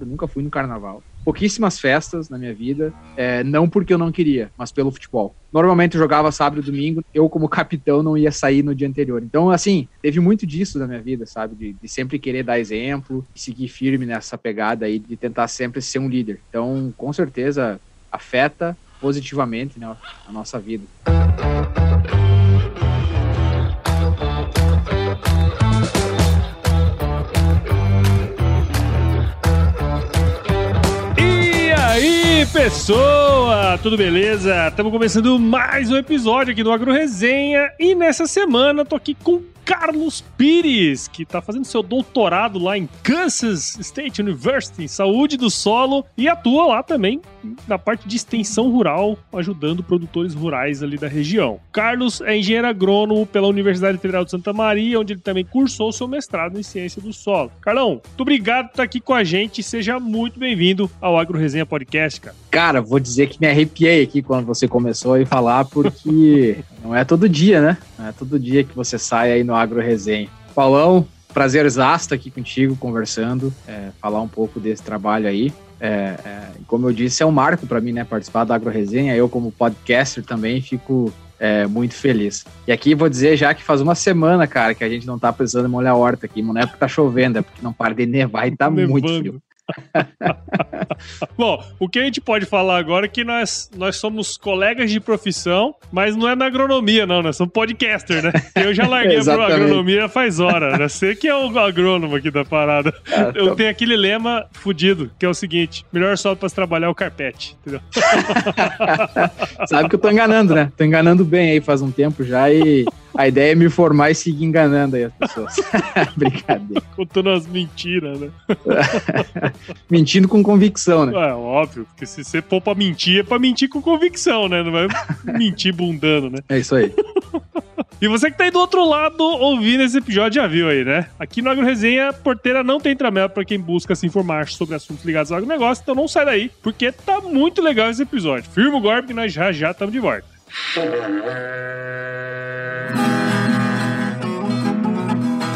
nada, nunca fui no carnaval. Pouquíssimas festas na minha vida, é, não porque eu não queria, mas pelo futebol. Normalmente eu jogava sábado e domingo, eu como capitão não ia sair no dia anterior. Então, assim, teve muito disso na minha vida, sabe? De, de sempre querer dar exemplo, seguir firme nessa pegada aí, de tentar sempre ser um líder. Então, com certeza, afeta positivamente né, a nossa vida. Pessoa! Tudo beleza? Estamos começando mais um episódio aqui do Agro Resenha e nessa semana tô aqui com Carlos Pires, que está fazendo seu doutorado lá em Kansas State University, em saúde do solo, e atua lá também na parte de extensão rural, ajudando produtores rurais ali da região. Carlos é engenheiro agrônomo pela Universidade Federal de Santa Maria, onde ele também cursou seu mestrado em ciência do solo. Carlão, muito obrigado por estar aqui com a gente, seja muito bem-vindo ao Agro Resenha Podcast, cara. Cara, vou dizer que me arrepiei aqui quando você começou a falar, porque não é todo dia, né? Não é todo dia que você sai aí no Agro Resenha. Paulão, prazer exato aqui contigo, conversando, é, falar um pouco desse trabalho aí. É, é, como eu disse, é um marco para mim, né? Participar da Agro Resenha. Eu, como podcaster, também fico é, muito feliz. E aqui vou dizer já que faz uma semana, cara, que a gente não tá precisando molhar a horta aqui. Não é porque tá chovendo, é porque não para de nevar e tá muito frio. Bom, o que a gente pode falar agora é que nós, nós somos colegas de profissão, mas não é na agronomia, não, nós somos podcaster, né? Eu já larguei a agronomia faz hora, né? Você que é o agrônomo aqui da parada. Ah, Eu tô... tenho aquele lema fudido, que é o seguinte: melhor só para trabalhar é o carpete, entendeu? Sabe que eu tô enganando, né? Tô enganando bem aí faz um tempo já e a ideia é me formar e seguir enganando aí as pessoas. Brincadeira. Contando as mentiras, né? Mentindo com convicção, né? É, óbvio, porque se você for pra mentir, é pra mentir com convicção, né? Não vai mentir bundando, né? É isso aí. E você que tá aí do outro lado ouvindo esse episódio já viu aí, né? Aqui no Agro Resenha, porteira não tem tramela para quem busca se informar sobre assuntos ligados ao agronegócio, então não sai daí, porque tá muito legal esse episódio. Firma o golpe que nós já já estamos de volta.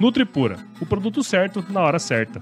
Nutripura, o produto certo na hora certa.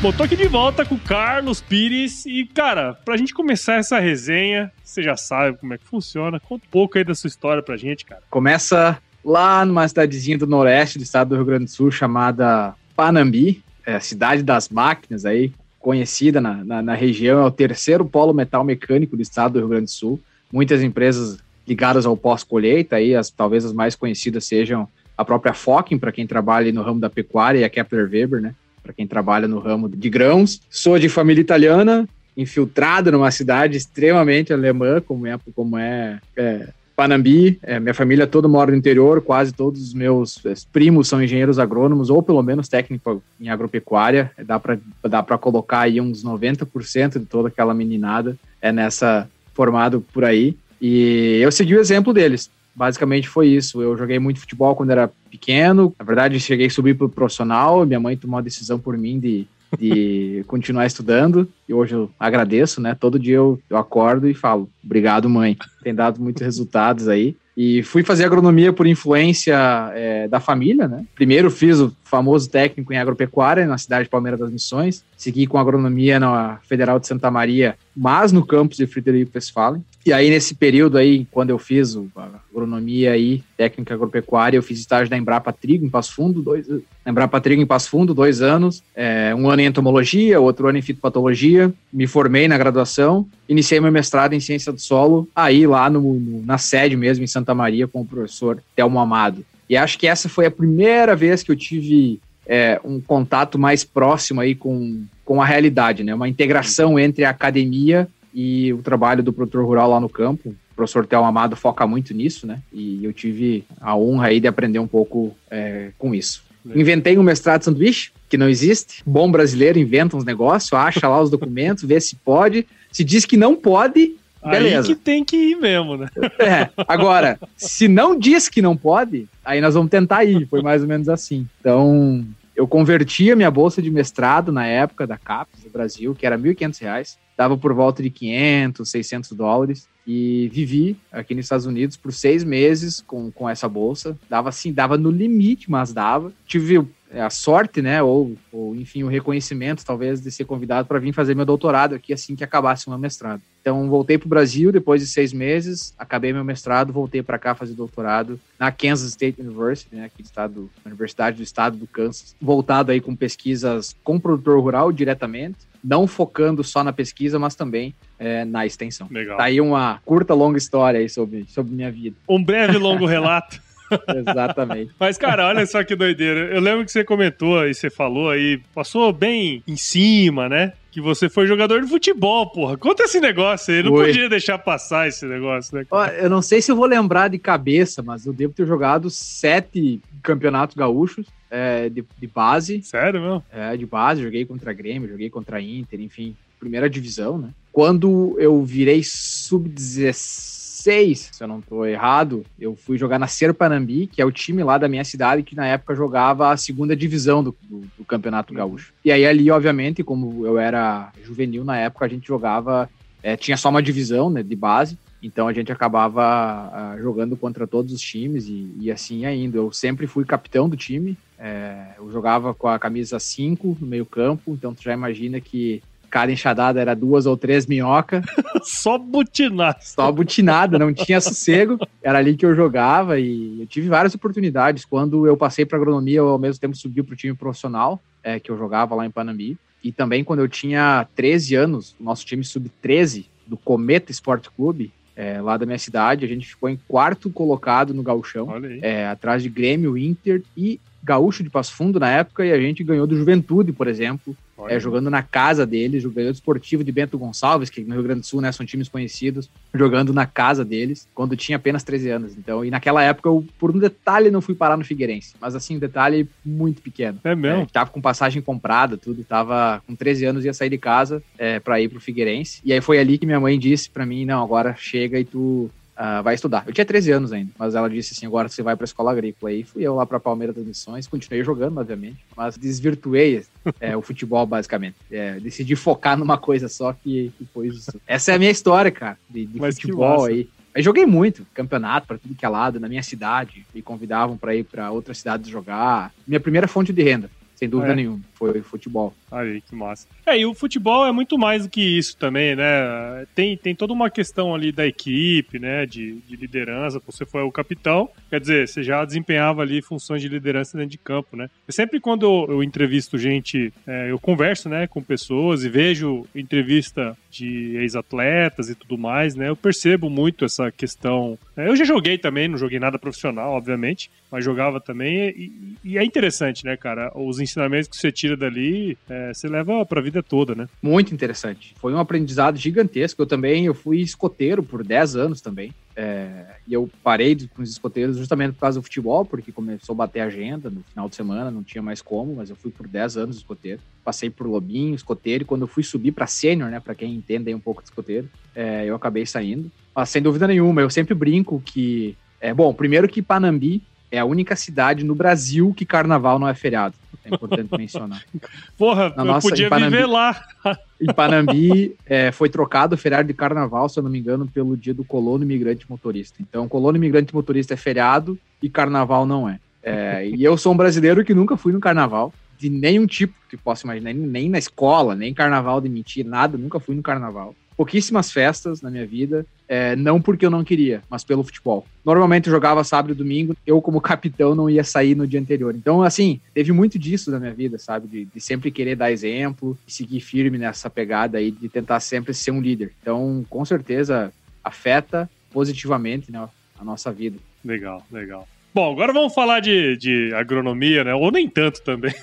Bom, tô aqui de volta com o Carlos Pires e, cara, pra gente começar essa resenha, você já sabe como é que funciona, conta um pouco aí da sua história pra gente, cara. Começa lá numa cidadezinha do noroeste do estado do Rio Grande do Sul chamada Panambi, é a cidade das máquinas aí, conhecida na, na, na, região, é o terceiro polo metal mecânico do estado do Rio Grande do Sul. Muitas empresas ligadas ao pós-colheita, aí as, talvez as mais conhecidas sejam a própria Fokken, para quem trabalha no ramo da pecuária, e a Kepler Weber, né? Para quem trabalha no ramo de grãos. Sou de família italiana, infiltrado numa cidade extremamente alemã, como é, como é, é Panambi, é, minha família toda mora no interior, quase todos os meus é, primos são engenheiros agrônomos, ou pelo menos técnico em agropecuária, dá para dá colocar aí uns 90% de toda aquela meninada é nessa formado por aí, e eu segui o exemplo deles, basicamente foi isso, eu joguei muito futebol quando era pequeno, na verdade cheguei a subir para o profissional, minha mãe tomou a decisão por mim de de continuar estudando. E hoje eu agradeço, né? Todo dia eu, eu acordo e falo, obrigado, mãe. Tem dado muitos resultados aí. E fui fazer agronomia por influência é, da família, né? Primeiro fiz o famoso técnico em agropecuária na cidade de Palmeiras das Missões. Segui com agronomia na Federal de Santa Maria, mas no campus de Frederico Westphalen. E aí, nesse período aí, quando eu fiz o, agronomia e técnica agropecuária. Eu fiz estágio da Embrapa Trigo em Passo Fundo, dois, Embrapa Trigo em Passo Fundo, dois anos, é, um ano em entomologia, outro ano em fitopatologia. Me formei na graduação, iniciei meu mestrado em ciência do solo, aí lá no, no, na sede mesmo, em Santa Maria, com o professor Telmo Amado. E acho que essa foi a primeira vez que eu tive é, um contato mais próximo aí com, com a realidade, né? Uma integração entre a academia e o trabalho do produtor rural lá no campo. O professor Théo Amado foca muito nisso, né? E eu tive a honra aí de aprender um pouco é, com isso. Inventei um mestrado de sanduíche, que não existe. Bom brasileiro inventa uns negócios, acha lá os documentos, vê se pode. Se diz que não pode, beleza. Aí que tem que ir mesmo, né? É. Agora, se não diz que não pode, aí nós vamos tentar ir. Foi mais ou menos assim. Então, eu converti a minha bolsa de mestrado na época da CAPES do Brasil, que era R$ 1.500, dava por volta de 500, 600 dólares e vivi aqui nos Estados Unidos por seis meses com, com essa bolsa. Dava assim, dava no limite, mas dava. Tive a sorte, né, ou, ou enfim, o reconhecimento, talvez, de ser convidado para vir fazer meu doutorado aqui assim que acabasse o meu mestrado. Então, voltei para o Brasil depois de seis meses, acabei meu mestrado, voltei para cá fazer doutorado na Kansas State University, né, aqui do estado, Universidade do Estado do Kansas, voltado aí com pesquisas com produtor rural diretamente, não focando só na pesquisa, mas também é, na extensão. Legal. Tá aí uma curta, longa história aí sobre, sobre minha vida. Um breve, longo relato. Exatamente. Mas, cara, olha só que doideira. Eu lembro que você comentou e você falou aí, passou bem em cima, né? Que você foi jogador de futebol, porra. Conta esse negócio aí. Não Foi. podia deixar passar esse negócio, né? Ó, eu não sei se eu vou lembrar de cabeça, mas eu devo ter jogado sete campeonatos gaúchos é, de, de base. Sério, meu? É, de base, joguei contra Grêmio, joguei contra Inter, enfim, primeira divisão, né? Quando eu virei sub-16, se eu não tô errado, eu fui jogar na Serpanambi, que é o time lá da minha cidade, que na época jogava a segunda divisão do, do, do Campeonato Gaúcho. E aí ali, obviamente, como eu era juvenil na época, a gente jogava, é, tinha só uma divisão né, de base, então a gente acabava ah, jogando contra todos os times e, e assim ia indo. Eu sempre fui capitão do time, é, eu jogava com a camisa 5 no meio campo, então tu já imagina que cada enxadada era duas ou três minhoca, Só butinar. só butinada, não tinha sossego. Era ali que eu jogava e eu tive várias oportunidades. Quando eu passei para agronomia, eu ao mesmo tempo subi para o time profissional, é, que eu jogava lá em Panambi. E também quando eu tinha 13 anos, o nosso time sub-13 do Cometa Esporte Clube, é, lá da minha cidade, a gente ficou em quarto colocado no gauchão é, atrás de Grêmio, Inter e Gaúcho de Passo Fundo na época, e a gente ganhou do Juventude, por exemplo. É, jogando na casa deles, ganhou do Esportivo de Bento Gonçalves, que no Rio Grande do Sul né, são times conhecidos, jogando na casa deles, quando tinha apenas 13 anos. Então, e naquela época, eu, por um detalhe, não fui parar no Figueirense, mas assim, um detalhe muito pequeno. É mesmo? É, tava com passagem comprada, tudo, tava com 13 anos, ia sair de casa é, para ir pro Figueirense. E aí foi ali que minha mãe disse para mim: não, agora chega e tu ah, vai estudar. Eu tinha 13 anos ainda, mas ela disse assim: agora você vai pra escola agrícola. Aí fui eu lá pra Palmeiras das Missões, continuei jogando, obviamente, mas desvirtuei é, o futebol, basicamente. É, decidi focar numa coisa só que, que foi isso. Essa é a minha história, cara, de, de futebol aí. Joguei muito, campeonato pra tudo que é lado, na minha cidade. Me convidavam pra ir pra outras cidades jogar. Minha primeira fonte de renda, sem dúvida É. nenhuma, foi futebol. Aí, que massa. É, e o futebol é muito mais do que isso também, né? Tem, tem toda uma questão ali da equipe, né? De, de liderança. Você foi o capitão, quer dizer, você já desempenhava ali funções de liderança dentro de campo, né? Eu sempre quando eu, eu entrevisto gente, é, eu converso, né, com pessoas e vejo entrevista de ex-atletas e tudo mais, né? Eu percebo muito essa questão. é, Eu já joguei também, não joguei nada profissional, obviamente, mas jogava também. E, e é interessante, né, cara? Os ensinamentos que você tira dali, é, você leva pra vida toda, né? Muito interessante. Foi um aprendizado gigantesco. Eu também eu fui escoteiro por 10 anos também. É, e eu parei com os escoteiros justamente por causa do futebol, porque começou a bater a agenda no final de semana, não tinha mais como, mas eu fui por 10 anos escoteiro. Passei por Lobinho, escoteiro, e quando eu fui subir para sênior, né, para quem entende aí um pouco de escoteiro, é, eu acabei saindo. Mas sem dúvida nenhuma, eu sempre brinco que. É, bom, primeiro que Panambi é a única cidade no Brasil que carnaval não é feriado. É importante mencionar. Porra, Na eu nossa- podia em Panambi. viver lá. Em Panambi, é, foi trocado o feriado de carnaval, se eu não me engano, pelo dia do colono imigrante motorista. Então, colono imigrante motorista é feriado e carnaval não é. É, e eu sou um brasileiro que nunca fui no carnaval, de nenhum tipo que possa imaginar, nem, nem na escola, nem carnaval de mentira, nada, nunca fui no carnaval. Pouquíssimas festas na minha vida, é, não porque eu não queria, mas pelo futebol. Normalmente eu jogava sábado e domingo, eu como capitão não ia sair no dia anterior. Então, assim, teve muito disso na minha vida, sabe? De, de sempre querer dar exemplo, e seguir firme nessa pegada aí, de tentar sempre ser um líder. Então, com certeza, afeta positivamente né, a nossa vida. Legal, legal. Bom, agora vamos falar de, de agronomia, né? Ou nem tanto também.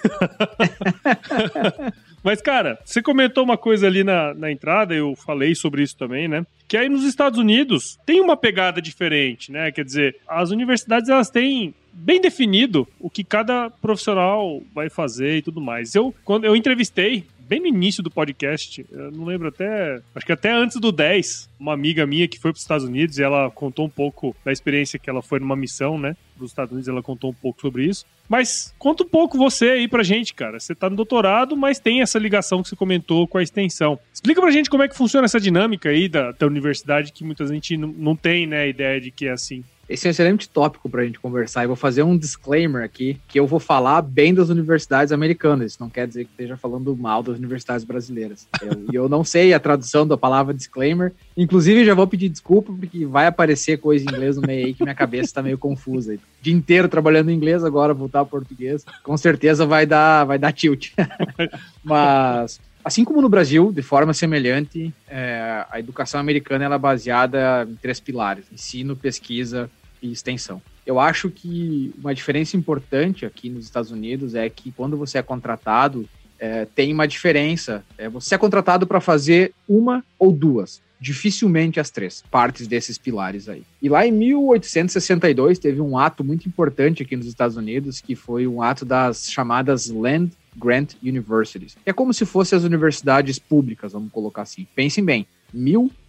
Mas, cara, você comentou uma coisa ali na, na entrada, eu falei sobre isso também, né? Que aí nos Estados Unidos tem uma pegada diferente, né? Quer dizer, as universidades elas têm bem definido o que cada profissional vai fazer e tudo mais. Eu, quando eu entrevistei bem no início do podcast, eu não lembro até, acho que até antes do 10, uma amiga minha que foi para os Estados Unidos e ela contou um pouco da experiência que ela foi numa missão, né, para os Estados Unidos, ela contou um pouco sobre isso. Mas conta um pouco você aí pra gente, cara. Você tá no doutorado, mas tem essa ligação que você comentou com a extensão. Explica pra gente como é que funciona essa dinâmica aí da, da universidade que muita gente não, não tem, né, ideia de que é assim. Esse é um excelente tópico para a gente conversar. E vou fazer um disclaimer aqui, que eu vou falar bem das universidades americanas. Isso não quer dizer que esteja falando mal das universidades brasileiras. E eu, eu, não sei a tradução da palavra disclaimer. Inclusive, já vou pedir desculpa, porque vai aparecer coisa em inglês no meio aí que minha cabeça está meio confusa. O dia inteiro trabalhando em inglês, agora voltar ao português. Com certeza vai dar, vai dar tilt. Mas Assim como no Brasil, de forma semelhante, é, a educação americana é baseada em três pilares: ensino, pesquisa e extensão. Eu acho que uma diferença importante aqui nos Estados Unidos é que quando você é contratado, é, tem uma diferença. É, você é contratado para fazer uma ou duas, dificilmente as três partes desses pilares aí. E lá em 1862 teve um ato muito importante aqui nos Estados Unidos, que foi um ato das chamadas Land Grant Universities. É como se fossem as universidades públicas, vamos colocar assim. Pensem bem, 1862.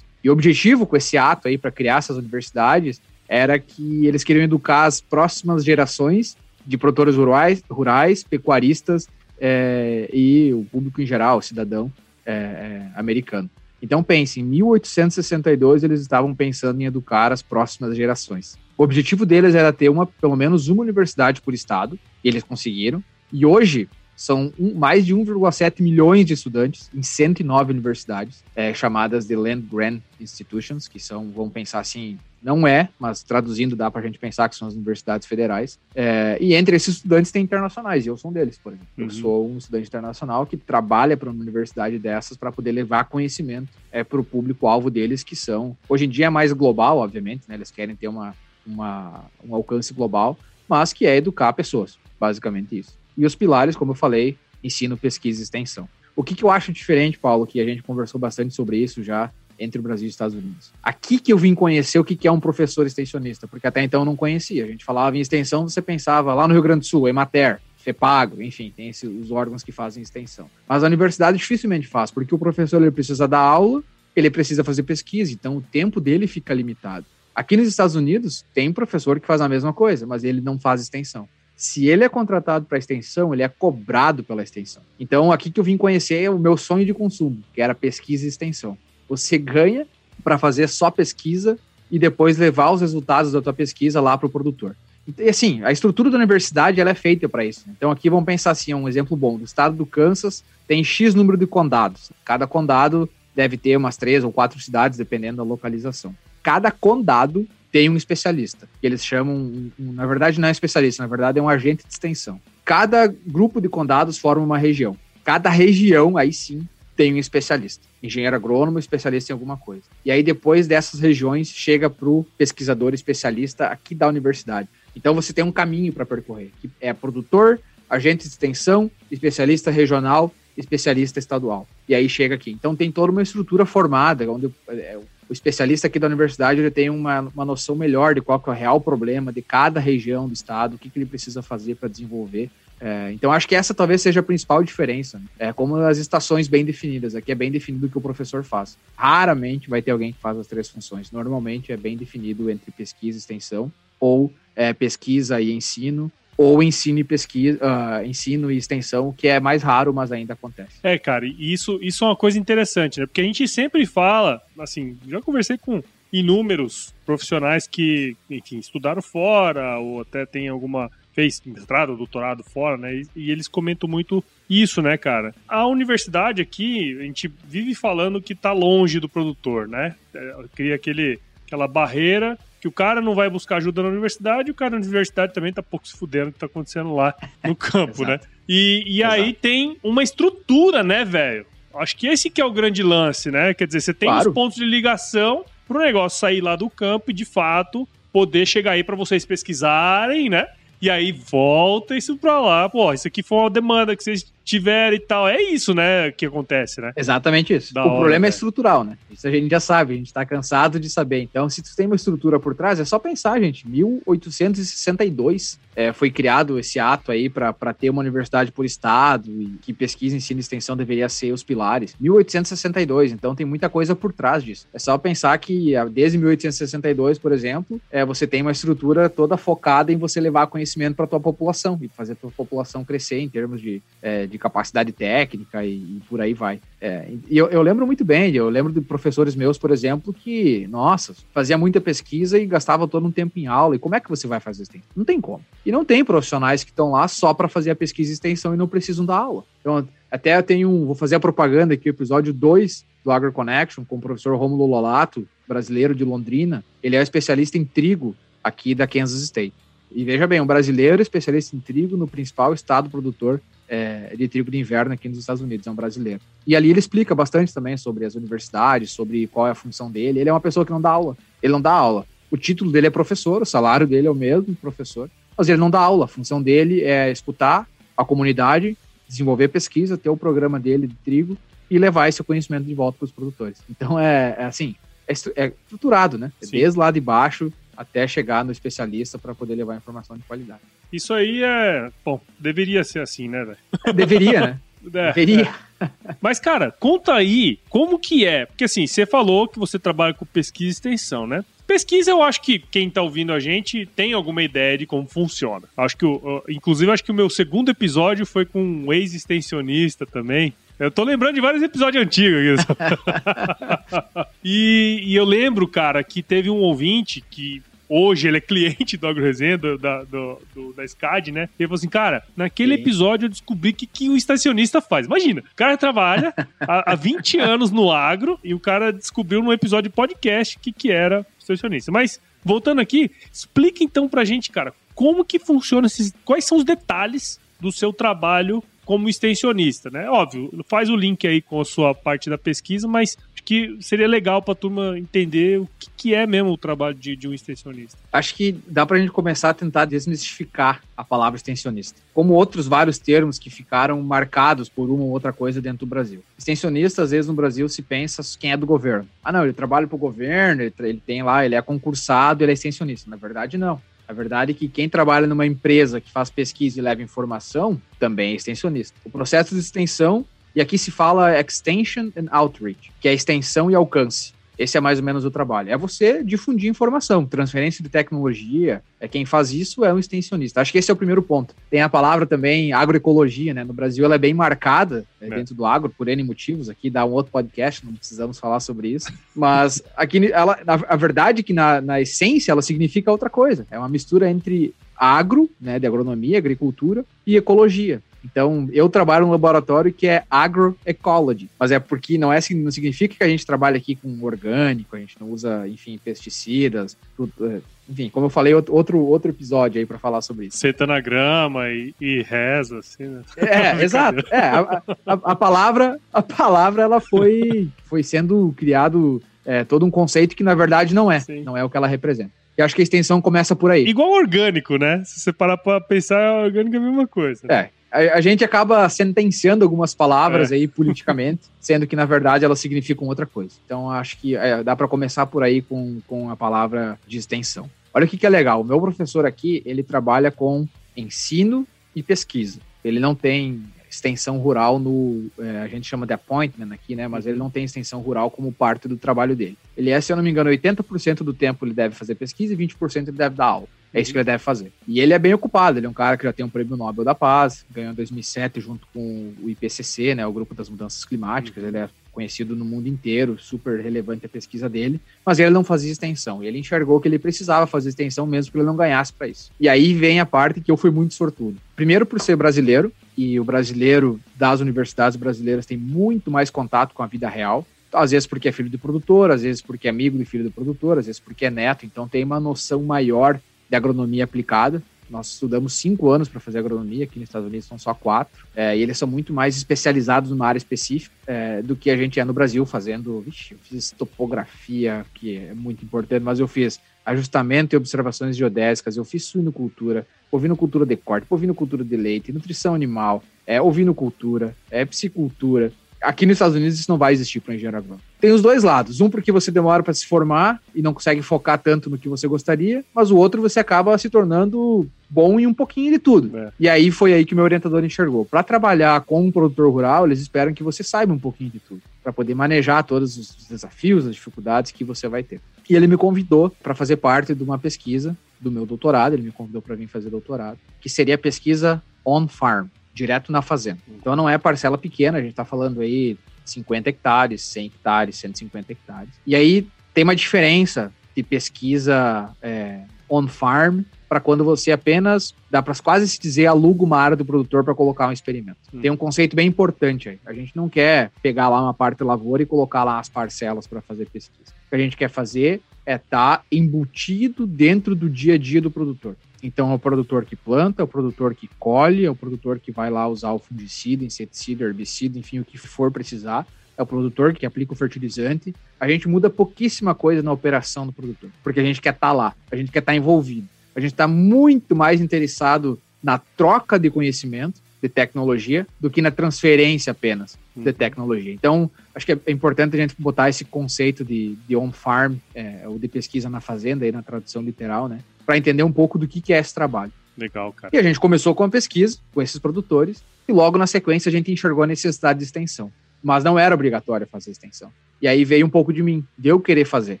E o objetivo com esse ato aí para criar essas universidades era que eles queriam educar as próximas gerações de produtores rurais, rurais pecuaristas é, e o público em geral, o cidadão é, americano. Então pense, em 1862 eles estavam pensando em educar as próximas gerações. O objetivo deles era ter uma, pelo menos uma universidade por estado, e eles conseguiram. E hoje são um, mais de 1,7 milhões de estudantes em 109 universidades, é, chamadas de Land Grant Institutions, que são, vamos pensar assim, não é, mas traduzindo dá para a gente pensar que são as universidades federais. É, e entre esses estudantes tem internacionais, e eu sou um deles, por exemplo. Uhum. Eu sou um estudante internacional que trabalha para uma universidade dessas para poder levar conhecimento é, para o público-alvo deles, que são, hoje em dia é mais global, obviamente, né? Eles querem ter uma, uma, um alcance global, mas que é educar pessoas, basicamente isso. E os pilares, como eu falei, ensino, pesquisa e extensão. O que, que eu acho diferente, Paulo, que a gente conversou bastante sobre isso já entre o Brasil e os Estados Unidos. Aqui que eu vim conhecer o que, que é um professor extensionista, porque até então eu não conhecia. A gente falava em extensão, você pensava lá no Rio Grande do Sul, Emater, FEPAGO, enfim, tem esse, os órgãos que fazem extensão. Mas a universidade dificilmente faz, porque o professor ele precisa dar aula, ele precisa fazer pesquisa, então o tempo dele fica limitado. Aqui nos Estados Unidos, tem professor que faz a mesma coisa, mas ele não faz extensão. Se ele é contratado para extensão, ele é cobrado pela extensão. Então, aqui que eu vim conhecer o meu sonho de consumo, que era pesquisa e extensão. Você ganha para fazer só pesquisa e depois levar os resultados da tua pesquisa lá para o produtor. E assim, a estrutura da universidade ela é feita para isso. Então aqui vamos pensar assim, um exemplo bom, do estado do Kansas tem X número de condados. Cada condado deve ter umas três ou quatro cidades, dependendo da localização cada condado tem um especialista, que eles chamam, na verdade não é especialista, na verdade é um agente de extensão. Cada grupo de condados forma uma região. Cada região, aí sim, tem um especialista. Engenheiro agrônomo, especialista em alguma coisa. E aí, depois dessas regiões, chega para o pesquisador especialista aqui da universidade. Então, você tem um caminho para percorrer, que é produtor, agente de extensão, especialista regional, especialista estadual. E aí chega aqui. Então, tem toda uma estrutura formada, onde é, o especialista aqui da universidade ele tem uma, uma noção melhor de qual é o real problema de cada região do estado, o que, que ele precisa fazer para desenvolver. É, então, acho que essa talvez seja a principal diferença. Né? É como as estações bem definidas. Aqui é bem definido o que o professor faz. Raramente vai ter alguém que faz as três funções. Normalmente é bem definido entre pesquisa e extensão, ou é, pesquisa e ensino, ou ensino e pesquisa, uh, ensino e extensão, que é mais raro, mas ainda acontece. É, cara, isso, isso é uma coisa interessante, né? Porque a gente sempre fala, assim, já conversei com inúmeros profissionais que, enfim, estudaram fora, ou até tem alguma fez mestrado, doutorado fora, né? E, e, eles comentam muito isso, né, cara? A universidade aqui, a gente vive falando que tá longe do produtor, né? É, cria aquele, aquela barreira que o cara não vai buscar ajuda na universidade e o cara na universidade também tá pouco se fudendo o que tá acontecendo lá no campo, né? E, e aí tem uma estrutura, né, velho? Acho que esse que é o grande lance, né? Quer dizer, você tem claro. os pontos de ligação pro negócio sair lá do campo e, de fato, poder chegar aí para vocês pesquisarem, né? E aí volta isso pra lá. Pô, isso aqui foi uma demanda que vocês tiver e tal. É isso, né, que acontece, né? Exatamente isso. Da o hora, problema é estrutural, né? Isso a gente já sabe, a gente tá cansado de saber. Então, se tu tem uma estrutura por trás, é só pensar, gente. 1862 é, foi criado esse ato aí para ter uma universidade por estado e que pesquisa, ensino e extensão deveria ser os pilares. 1862, então tem muita coisa por trás disso. É só pensar que desde 1862, por exemplo, é, você tem uma estrutura toda focada em você levar conhecimento para tua população e fazer a tua população crescer em termos de, é, de de capacidade técnica e, e por aí vai. É, e eu, eu, lembro muito bem, eu lembro de professores meus, por exemplo, que, nossa, fazia muita pesquisa e gastava todo um tempo em aula. E como é que você vai fazer isso? Não tem como. E não tem profissionais que estão lá só para fazer a pesquisa e extensão e não precisam da aula. Então, até eu tenho um, vou fazer a propaganda aqui, episódio 2 do Agro Connection, com o professor Romulo Lolato, brasileiro de Londrina. Ele é especialista em trigo aqui da Kansas State. E veja bem, um brasileiro especialista em trigo no principal estado produtor é, de trigo de inverno aqui nos Estados Unidos, é um brasileiro. E ali ele explica bastante também sobre as universidades, sobre qual é a função dele. Ele é uma pessoa que não dá aula. Ele não dá aula. O título dele é professor, o salário dele é o mesmo, professor. Mas ele não dá aula. A função dele é escutar a comunidade, desenvolver pesquisa, ter o programa dele de trigo e levar esse conhecimento de volta para os produtores. Então é, é assim, é, é, estruturado, né? É desde lá de baixo até chegar no especialista para poder levar informação de qualidade. Isso aí é. Bom, deveria ser assim, né, velho? É, deveria, né? É, deveria. É. Mas, cara, conta aí como que é. Porque assim, você falou que você trabalha com pesquisa e extensão, né? Pesquisa, eu acho que quem tá ouvindo a gente tem alguma ideia de como funciona. Acho que, o, inclusive, acho que o meu segundo episódio foi com um ex-extensionista também. Eu tô lembrando de vários episódios antigos. e, e, eu lembro, cara, que teve um ouvinte que hoje ele é cliente do AgroResenha, do, da, do, do, da SCAD, né? E ele falou assim, cara, naquele Sim. episódio eu descobri o que, que o estacionista faz. Imagina, o cara trabalha há, há 20 anos no agro e o cara descobriu num episódio de podcast o que, que era estacionista. Mas, voltando aqui, explica então pra gente, cara, como que funciona esses... Quais são os detalhes do seu trabalho como extensionista, né? Óbvio, faz o link aí com a sua parte da pesquisa, mas que seria legal para a turma entender o que, que, é mesmo o trabalho de, de, um extensionista. Acho que dá para a gente começar a tentar desmistificar a palavra extensionista, como outros vários termos que ficaram marcados por uma ou outra coisa dentro do Brasil. Extensionista, às vezes no Brasil se pensa quem é do governo. Ah, não, ele trabalha para o governo, ele, ele tem lá, ele é concursado, ele é extensionista. Na verdade, não. A verdade é que quem trabalha numa empresa que faz pesquisa e leva informação também é extensionista. O processo de extensão e aqui se fala Extension and Outreach, que é extensão e alcance. Esse é mais ou menos o trabalho. É você difundir informação, transferência de tecnologia. É quem faz isso é um extensionista. Acho que esse é o primeiro ponto. Tem a palavra também agroecologia, né? No Brasil ela é bem marcada é. dentro do agro por N motivos. Aqui dá um outro podcast, não precisamos falar sobre isso. Mas aqui ela, a, a verdade é que na, na essência ela significa outra coisa. É uma mistura entre agro, né, de agronomia, agricultura e ecologia. Então, eu trabalho num laboratório que é agroecology, mas é porque não é não significa que a gente trabalha aqui com orgânico, a gente não usa, enfim, pesticidas, tudo, é, enfim, como eu falei, outro, outro episódio aí para falar sobre isso. Senta na grama e, e reza, assim, né? É, exato. É, a, a, a, palavra, a palavra, ela foi, foi sendo criado é, todo um conceito que na verdade não é, Sim. não é o que ela representa. E acho que a extensão começa por aí. Igual orgânico, né? Se você parar pra pensar, orgânico é a mesma coisa. Né? É, a, gente acaba sentenciando algumas palavras é. aí politicamente, sendo que na verdade elas significam outra coisa. Então acho que é, dá para começar por aí com, com a palavra de extensão. Olha o que, que é legal. O meu professor aqui ele trabalha com ensino e pesquisa. Ele não tem extensão rural no. É, a gente chama de appointment aqui, né? Mas ele não tem extensão rural como parte do trabalho dele. Ele é, se eu não me engano, 80% do tempo ele deve fazer pesquisa e 20% ele deve dar aula. É isso que ele deve fazer. E ele é bem ocupado, ele é um cara que já tem um prêmio Nobel da Paz, ganhou em 2007 junto com o IPCC, né, o Grupo das Mudanças Climáticas, ele é conhecido no mundo inteiro, super relevante a pesquisa dele, mas ele não fazia extensão. E ele enxergou que ele precisava fazer extensão mesmo que ele não ganhasse para isso. E aí vem a parte que eu fui muito sortudo. Primeiro por ser brasileiro, e o brasileiro das universidades brasileiras tem muito mais contato com a vida real. Às vezes porque é filho do produtor, às vezes porque é amigo do filho do produtor, às vezes porque é neto, então tem uma noção maior de agronomia aplicada. Nós estudamos cinco anos para fazer agronomia, aqui nos Estados Unidos são só quatro, é, e eles são muito mais especializados numa área específica é, do que a gente é no Brasil, fazendo. Vixe, eu fiz topografia, que é muito importante, mas eu fiz ajustamento e observações geodésicas, eu fiz suinocultura, ovinocultura de corte, ovinocultura de leite, nutrição animal, é, ovinocultura, é, psicultura, Aqui nos Estados Unidos isso não vai existir para engenheiro agrônomo. Tem os dois lados. Um porque você demora para se formar e não consegue focar tanto no que você gostaria, mas o outro você acaba se tornando bom em um pouquinho de tudo. É. E aí foi aí que o meu orientador enxergou. Para trabalhar com um produtor rural, eles esperam que você saiba um pouquinho de tudo, para poder manejar todos os desafios, as dificuldades que você vai ter. E ele me convidou para fazer parte de uma pesquisa do meu doutorado, ele me convidou para vir fazer doutorado, que seria a pesquisa on farm direto na fazenda. Então não é parcela pequena, a gente está falando aí 50 hectares, 100 hectares, 150 hectares. E aí tem uma diferença de pesquisa é, on-farm para quando você apenas, dá para quase se dizer, aluga uma área do produtor para colocar um experimento. Hum. Tem um conceito bem importante aí. A gente não quer pegar lá uma parte lavoura e colocar lá as parcelas para fazer pesquisa. O que a gente quer fazer é estar tá embutido dentro do dia a dia do produtor. Então é o produtor que planta, é o produtor que colhe, é o produtor que vai lá usar o fungicida, inseticida, herbicida, enfim, o que for precisar. É o produtor que aplica o fertilizante. A gente muda pouquíssima coisa na operação do produtor, porque a gente quer estar tá lá, a gente quer estar tá envolvido. A gente está muito mais interessado na troca de conhecimento, de tecnologia, do que na transferência apenas de uhum. tecnologia. Então, acho que é importante a gente botar esse conceito de, de on-farm, é, ou de pesquisa na fazenda, aí na tradução literal, né? para entender um pouco do que, que é esse trabalho. Legal, cara. E a gente começou com a pesquisa, com esses produtores, e logo na sequência a gente enxergou a necessidade de extensão. Mas não era obrigatório fazer extensão. E aí veio um pouco de mim, de eu querer fazer.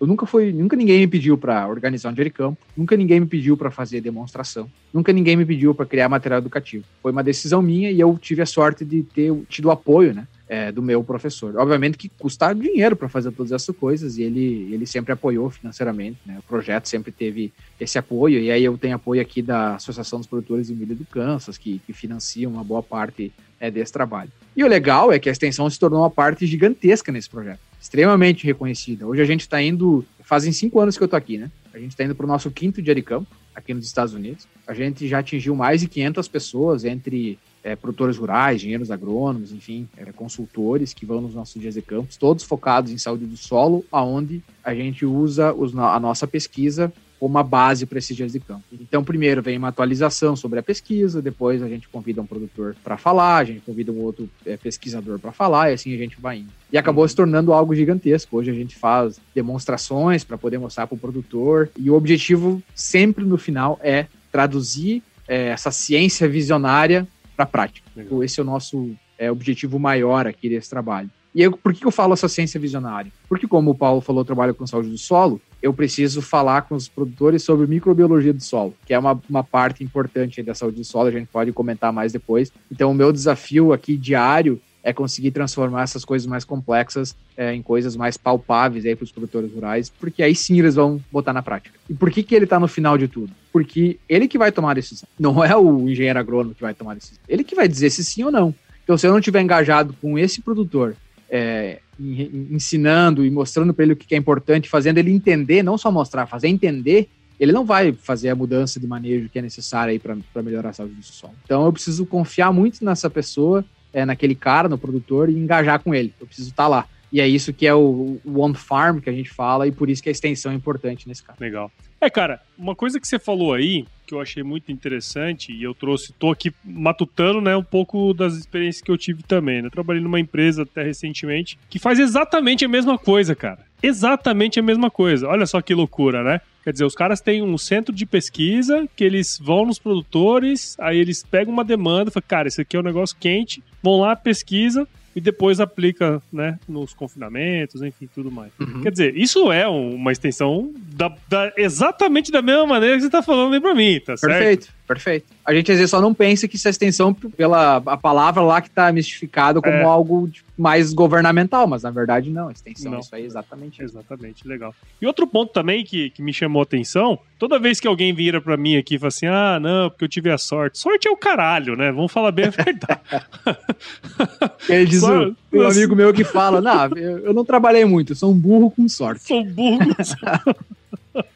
Eu nunca fui, nunca ninguém me pediu para organizar um campo, nunca ninguém me pediu para fazer demonstração, nunca ninguém me pediu para criar material educativo. Foi uma decisão minha e eu tive a sorte de ter tido apoio, né? é, do meu professor. Obviamente que custa dinheiro para fazer todas essas coisas e ele, ele sempre apoiou financeiramente, né? O projeto sempre teve esse apoio e aí eu tenho apoio aqui da Associação dos Produtores de Milho do Kansas, que, que financia uma boa parte é, desse trabalho. E o legal é que a extensão se tornou uma parte gigantesca nesse projeto, extremamente reconhecida. Hoje a gente está indo, fazem cinco anos que eu estou aqui, né? A gente está indo para o nosso quinto dia de campo aqui nos Estados Unidos. A gente já atingiu mais de 500 pessoas entre é, produtores rurais, engenheiros agrônomos, enfim, é, consultores que vão nos nossos dias de campos, todos focados em saúde do solo, aonde a gente usa os, a nossa pesquisa uma base para esses dias de campo. Então, primeiro vem uma atualização sobre a pesquisa, depois a gente convida um produtor para falar, a gente convida um outro é, pesquisador para falar, e assim a gente vai indo. E acabou uhum. se tornando algo gigantesco. Hoje a gente faz demonstrações para poder mostrar para o produtor, e o objetivo sempre no final é traduzir é, essa ciência visionária para a prática. Legal. Esse é o nosso é, objetivo maior aqui desse trabalho. E eu, por que eu falo essa ciência visionária? Porque, como o Paulo falou, eu trabalho com saúde do solo, eu preciso falar com os produtores sobre microbiologia do solo, que é uma, uma parte importante da saúde do solo, a gente pode comentar mais depois. Então, o meu desafio aqui diário é conseguir transformar essas coisas mais complexas é, em coisas mais palpáveis para os produtores rurais, porque aí sim eles vão botar na prática. E por que, que ele está no final de tudo? Porque ele que vai tomar a decisão, não é o engenheiro agrônomo que vai tomar a decisão. Ele que vai dizer se sim ou não. Então, se eu não estiver engajado com esse produtor, é, ensinando e mostrando para ele o que é importante, fazendo ele entender, não só mostrar, fazer entender, ele não vai fazer a mudança de manejo que é necessária para melhorar a saúde do solo. Então, eu preciso confiar muito nessa pessoa é, naquele cara, no produtor, e engajar com ele. Eu preciso estar tá lá. E é isso que é o, o on farm que a gente fala, e por isso que a extensão é importante nesse caso. Legal. É, cara, uma coisa que você falou aí, que eu achei muito interessante, e eu trouxe, tô aqui matutando, né, um pouco das experiências que eu tive também, né? Trabalhei numa empresa até recentemente que faz exatamente a mesma coisa, cara. Exatamente a mesma coisa. Olha só que loucura, né? Quer dizer, os caras têm um centro de pesquisa que eles vão nos produtores, aí eles pegam uma demanda, falam, cara, isso aqui é um negócio quente, vão lá, pesquisa e depois aplica, né, nos confinamentos, enfim, tudo mais. Uhum. Quer dizer, isso é uma extensão da, da, exatamente da mesma maneira que você está falando aí para mim, tá certo? Perfeito. Perfeito. A gente às vezes só não pensa que isso é extensão pela a palavra lá que está mistificado como é. algo mais governamental, mas na verdade não, extensão, não. isso aí é exatamente Exatamente, legal. E outro ponto também que, que me chamou a atenção, toda vez que alguém vira para mim aqui e fala assim, ah, não, porque eu tive a sorte. Sorte é o caralho, né? Vamos falar bem a verdade. Ele diz, Só, um amigo meu que fala, não, eu, eu não trabalhei muito, eu sou um burro com sorte. Sou um burro com sorte.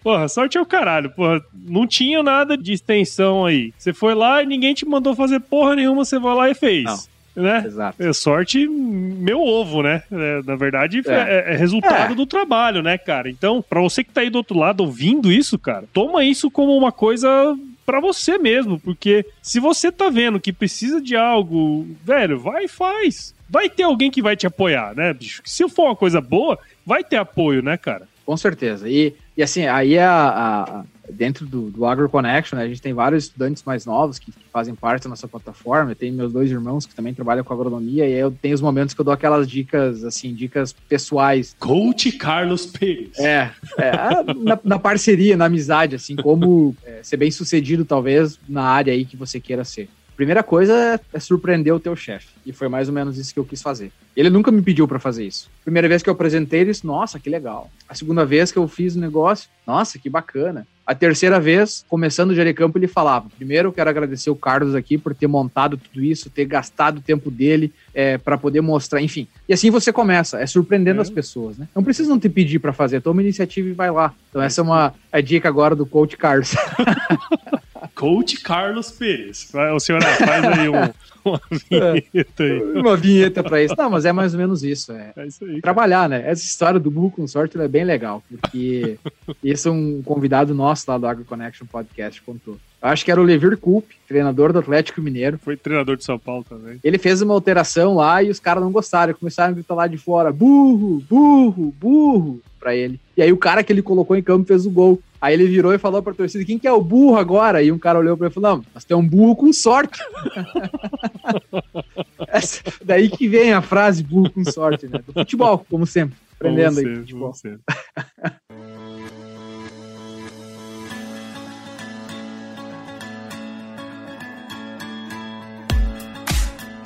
Porra, sorte é o caralho. Porra, não tinha nada de extensão aí. Você foi lá e ninguém te mandou fazer porra nenhuma, você vai lá e fez. Não. Né? Exato. É sorte, meu ovo, né? É, na verdade, é, é, é resultado é. do trabalho, né, cara? Então, para você que tá aí do outro lado ouvindo isso, cara, toma isso como uma coisa para você mesmo, porque se você tá vendo que precisa de algo, velho, vai e faz. Vai ter alguém que vai te apoiar, né, bicho? Se for uma coisa boa, vai ter apoio, né, cara? Com certeza. E, e assim, aí é a, a dentro do, do Agro Connection, né, a gente tem vários estudantes mais novos que, que, fazem parte da nossa plataforma. Eu tenho meus dois irmãos que também trabalham com agronomia, e aí eu tenho os momentos que eu dou aquelas dicas, assim, dicas pessoais. Coach Carlos Pires. É, é na, na, parceria, na amizade, assim, como é, ser bem sucedido, talvez, na área aí que você queira ser. Primeira coisa é, é surpreender o teu chefe. E foi mais ou menos isso que eu quis fazer. Ele nunca me pediu para fazer isso. Primeira vez que eu apresentei, ele disse: Nossa, que legal. A segunda vez que eu fiz o negócio, nossa, que bacana. A terceira vez, começando o Jerecampo, ele falava: Primeiro, eu quero agradecer o Carlos aqui por ter montado tudo isso, ter gastado o tempo dele é, para poder mostrar, enfim. E assim você começa, é surpreendendo é. as pessoas, né? Não precisa não te pedir para fazer, toma iniciativa e vai lá. Então, essa é uma a dica agora do coach Carlos. coach Carlos Pires. O senhor faz aí um, uma vinheta aí. Uma vinheta para isso. Não, mas é mais ou menos isso. É, é isso aí, trabalhar, né? Essa história do burro com sorte é bem legal, porque esse é um convidado nosso lá do Agro Connection Podcast contou. Eu acho que era o Levir Coupe, treinador do Atlético Mineiro. Foi treinador de São Paulo também. Ele fez uma alteração lá e os caras não gostaram. Começaram a gritar lá de fora: burro, burro, burro, pra ele. E aí o cara que ele colocou em campo fez o gol. Aí ele virou e falou pra torcida: quem que é o burro agora? E um cara olhou pra ele e falou: não, mas tem um burro com sorte. Essa, daí que vem a frase burro com sorte, né? Do futebol, como sempre. Aprendendo aí. Futebol.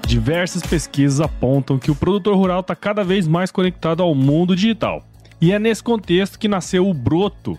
Diversas pesquisas apontam que o produtor rural está cada vez mais conectado ao mundo digital. E é nesse contexto que nasceu o Broto,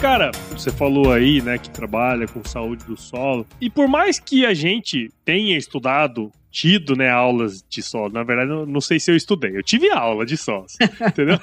Cara, você falou aí, né, que trabalha com saúde do solo. E por mais que a gente tenha estudado tido, né, aulas de solo. Na verdade, eu não sei se eu estudei. Eu tive aula de sós, entendeu?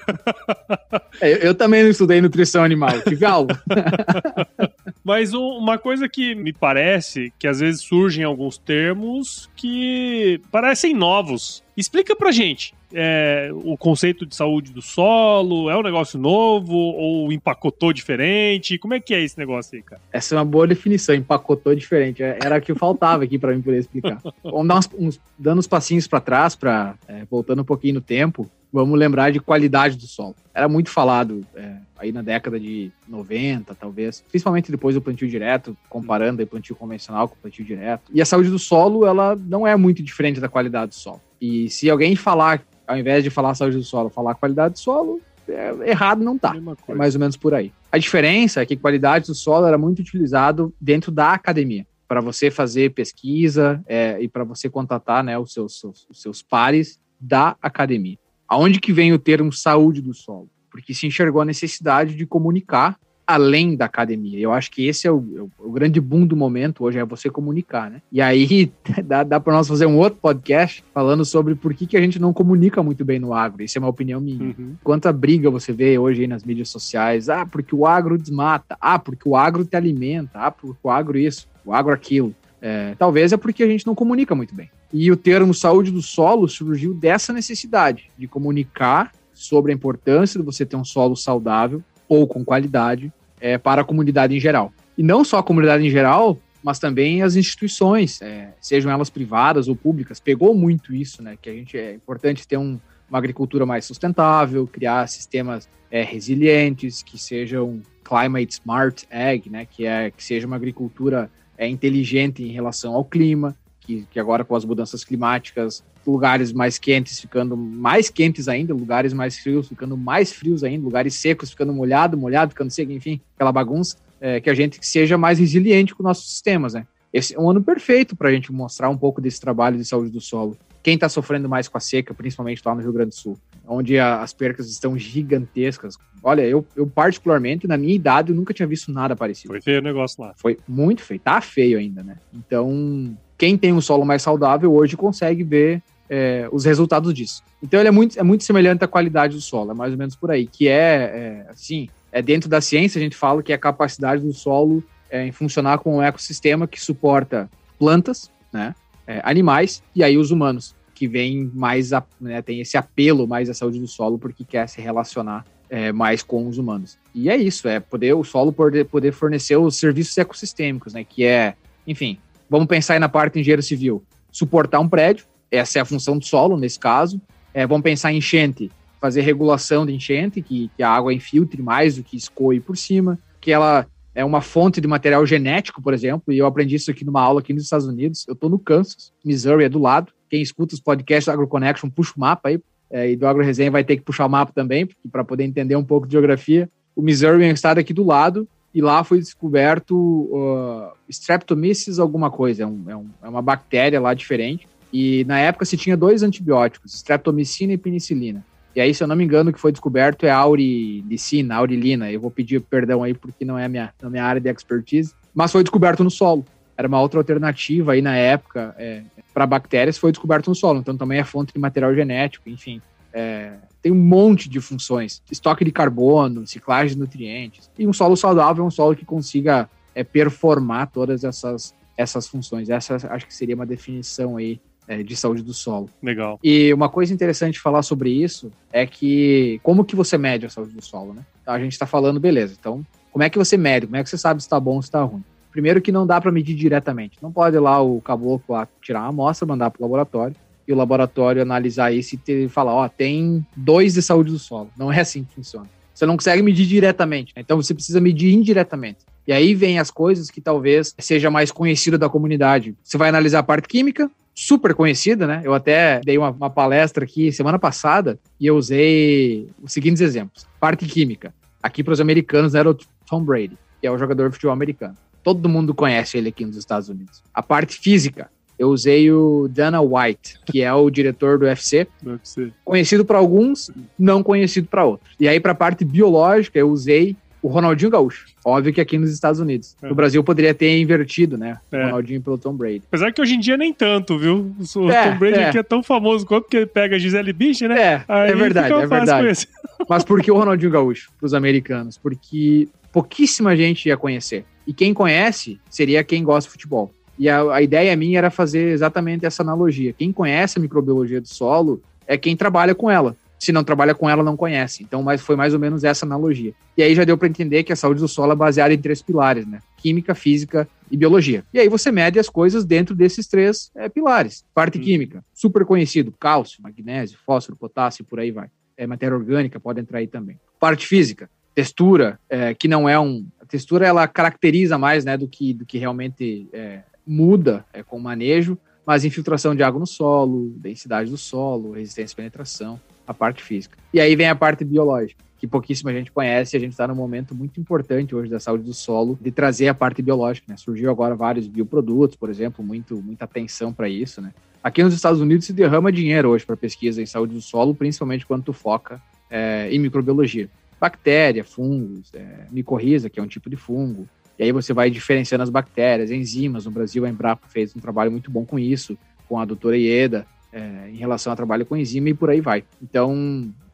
É, eu, eu, também não estudei nutrição animal, tive aula. Mas uma coisa que me parece que às vezes surgem alguns termos que parecem novos. Explica pra gente é, o conceito de saúde do solo? É um negócio novo ou empacotou diferente? Como é que é esse negócio aí, cara? Essa é uma boa definição, empacotou diferente. É, era o que faltava aqui para mim poder explicar. Vamos dar uns, uns dando uns passinhos para trás, para é, voltando um pouquinho no tempo. Vamos lembrar de qualidade do solo. Era muito falado é, aí na década de 90, talvez, principalmente depois do plantio direto, comparando o plantio convencional com o plantio direto. E a saúde do solo, ela não é muito diferente da qualidade do solo. E se alguém falar ao invés de falar saúde do solo, falar qualidade do solo, é, errado não tá. É mais ou menos por aí. A diferença é que qualidade do solo era muito utilizado dentro da academia. para você fazer pesquisa é, e para você contatar né, os, seus, seus, os seus pares da academia. Aonde que vem o termo saúde do solo? Porque se enxergou a necessidade de comunicar além da academia. Eu acho que esse é o, o, grande boom do momento hoje, é você comunicar, né? E aí dá, dá para nós fazer um outro podcast falando sobre por que, que a gente não comunica muito bem no agro. Isso é uma opinião minha. Uhum. Quanta briga você vê hoje aí nas mídias sociais. Ah, porque o agro desmata. Ah, porque o agro te alimenta. Ah, porque o agro isso, o agro aquilo. É, talvez é porque a gente não comunica muito bem. E o termo saúde do solo surgiu dessa necessidade de comunicar sobre a importância de você ter um solo saudável ou com qualidade é, para a comunidade em geral. E não só a comunidade em geral, mas também as instituições, é, sejam elas privadas ou públicas. Pegou muito isso, né? Que a gente é importante ter um, uma agricultura mais sustentável, criar sistemas é, resilientes, que sejam climate smart ag, né? Que é que seja uma agricultura é, inteligente em relação ao clima, que, que agora com as mudanças climáticas lugares mais quentes ficando mais quentes ainda, lugares mais frios ficando mais frios ainda, lugares secos ficando molhado, molhado ficando seco, enfim, aquela bagunça, é, que a gente seja mais resiliente com nossos sistemas, né? Esse é um ano perfeito para a gente mostrar um pouco desse trabalho de saúde do solo. Quem está sofrendo mais com a seca, principalmente lá no Rio Grande do Sul, onde a, as percas estão gigantescas. Olha, eu, eu particularmente, na minha idade, eu nunca tinha visto nada parecido. Foi feio o negócio lá. Foi muito feio. Tá feio ainda, né? Então, quem tem um solo mais saudável hoje consegue ver é, os resultados disso. Então ele é muito, é muito semelhante à qualidade do solo, é mais ou menos por aí, que é, é assim, é dentro da ciência a gente fala que é a capacidade do solo é, em funcionar como um ecossistema que suporta plantas, né, é, animais e aí os humanos, que vem mais, a, né, tem esse apelo mais à saúde do solo porque quer se relacionar é, mais com os humanos. E é isso, é poder o solo poder, poder fornecer os serviços ecossistêmicos, né, que é, enfim, vamos pensar aí na parte engenheiro civil, suportar um prédio, essa é a função do solo, nesse caso. É, vamos pensar em enchente, fazer regulação de enchente, que, que a água infiltre mais do que escoe por cima, que ela é uma fonte de material genético, por exemplo, e eu aprendi isso aqui numa aula aqui nos Estados Unidos. Eu estou no Kansas, Missouri é do lado. Quem escuta os podcasts AgroConnection, puxa o mapa aí, é, e do AgroResenha vai ter que puxar o mapa também, para poder entender um pouco de geografia. O Missouri é um estado aqui do lado, e lá foi descoberto uh, Streptomyces alguma coisa, é, um, é, um, é uma bactéria lá diferente, e na época se tinha dois antibióticos, streptomicina e penicilina. E aí, se eu não me engano, o que foi descoberto é aurilicina, aurilina. Eu vou pedir perdão aí porque não é a minha, a minha área de expertise. Mas foi descoberto no solo. Era uma outra alternativa aí na época é, para bactérias, foi descoberto no solo. Então também é fonte de material genético, enfim. É, tem um monte de funções. Estoque de carbono, ciclagem de nutrientes. E um solo saudável é um solo que consiga é, performar todas essas, essas funções. Essa acho que seria uma definição aí é, de saúde do solo. Legal. E uma coisa interessante de falar sobre isso é que como que você mede a saúde do solo, né? Então, a gente está falando, beleza. Então, como é que você mede? Como é que você sabe se está bom ou se está ruim? Primeiro que não dá para medir diretamente. Não pode ir lá o caboclo lá tirar uma amostra, mandar para o laboratório e o laboratório analisar isso e falar, ó, tem dois de saúde do solo. Não é assim que funciona. Você não consegue medir diretamente, né? então você precisa medir indiretamente. E aí vem as coisas que talvez seja mais conhecido da comunidade. Você vai analisar a parte química, super conhecida, né? Eu até dei uma, uma palestra aqui semana passada e eu usei os seguintes exemplos. Parte química. Aqui para os americanos era o Tom Brady, que é o jogador de futebol americano. Todo mundo conhece ele aqui nos Estados Unidos. A parte física, eu usei o Dana White, que é o diretor do UFC. UFC. Conhecido para alguns, não conhecido para outros. E aí, para a parte biológica, eu usei o Ronaldinho Gaúcho. Óbvio que aqui nos Estados Unidos. É. No Brasil poderia ter invertido, né? É. Ronaldinho pelo Tom Brady. Apesar que hoje em dia nem tanto, viu? O é, Tom Brady é. aqui é tão famoso quanto que ele pega Gisele Bündchen, né? É, Aí é verdade, é verdade. Mas por que o Ronaldinho Gaúcho para os americanos? Porque pouquíssima gente ia conhecer. E quem conhece seria quem gosta de futebol. E a, a ideia minha era fazer exatamente essa analogia. Quem conhece a microbiologia do solo é quem trabalha com ela se não trabalha com ela, não conhece. Então, mas foi mais ou menos essa analogia. E aí já deu para entender que a saúde do solo é baseada em três pilares, né? Química, física e biologia. E aí você mede as coisas dentro desses três é, pilares. Parte hum. química, super conhecido, cálcio, magnésio, fósforo, potássio, por aí vai. É, matéria orgânica pode entrar aí também. Parte física, textura, é, que não é um... A textura, ela caracteriza mais, né, do que, do que realmente é, muda é, com o manejo, mas infiltração de água no solo, densidade do solo, resistência à penetração a parte física. E aí vem a parte biológica, que pouquíssima gente conhece. A gente está num momento muito importante hoje da saúde do solo de trazer a parte biológica. Né? Surgiu agora vários bioprodutos, por exemplo, muito, muita atenção para isso. Né? Aqui nos Estados Unidos se derrama dinheiro hoje para pesquisa em saúde do solo, principalmente quando tu foca é, em microbiologia. Bactéria, fungos, é, micorriza, que é um tipo de fungo. E aí você vai diferenciando as bactérias, enzimas. No Brasil, a Embrapa fez um trabalho muito bom com isso, com a doutora Ieda, é, em relação ao trabalho com enzima e por aí vai. Então,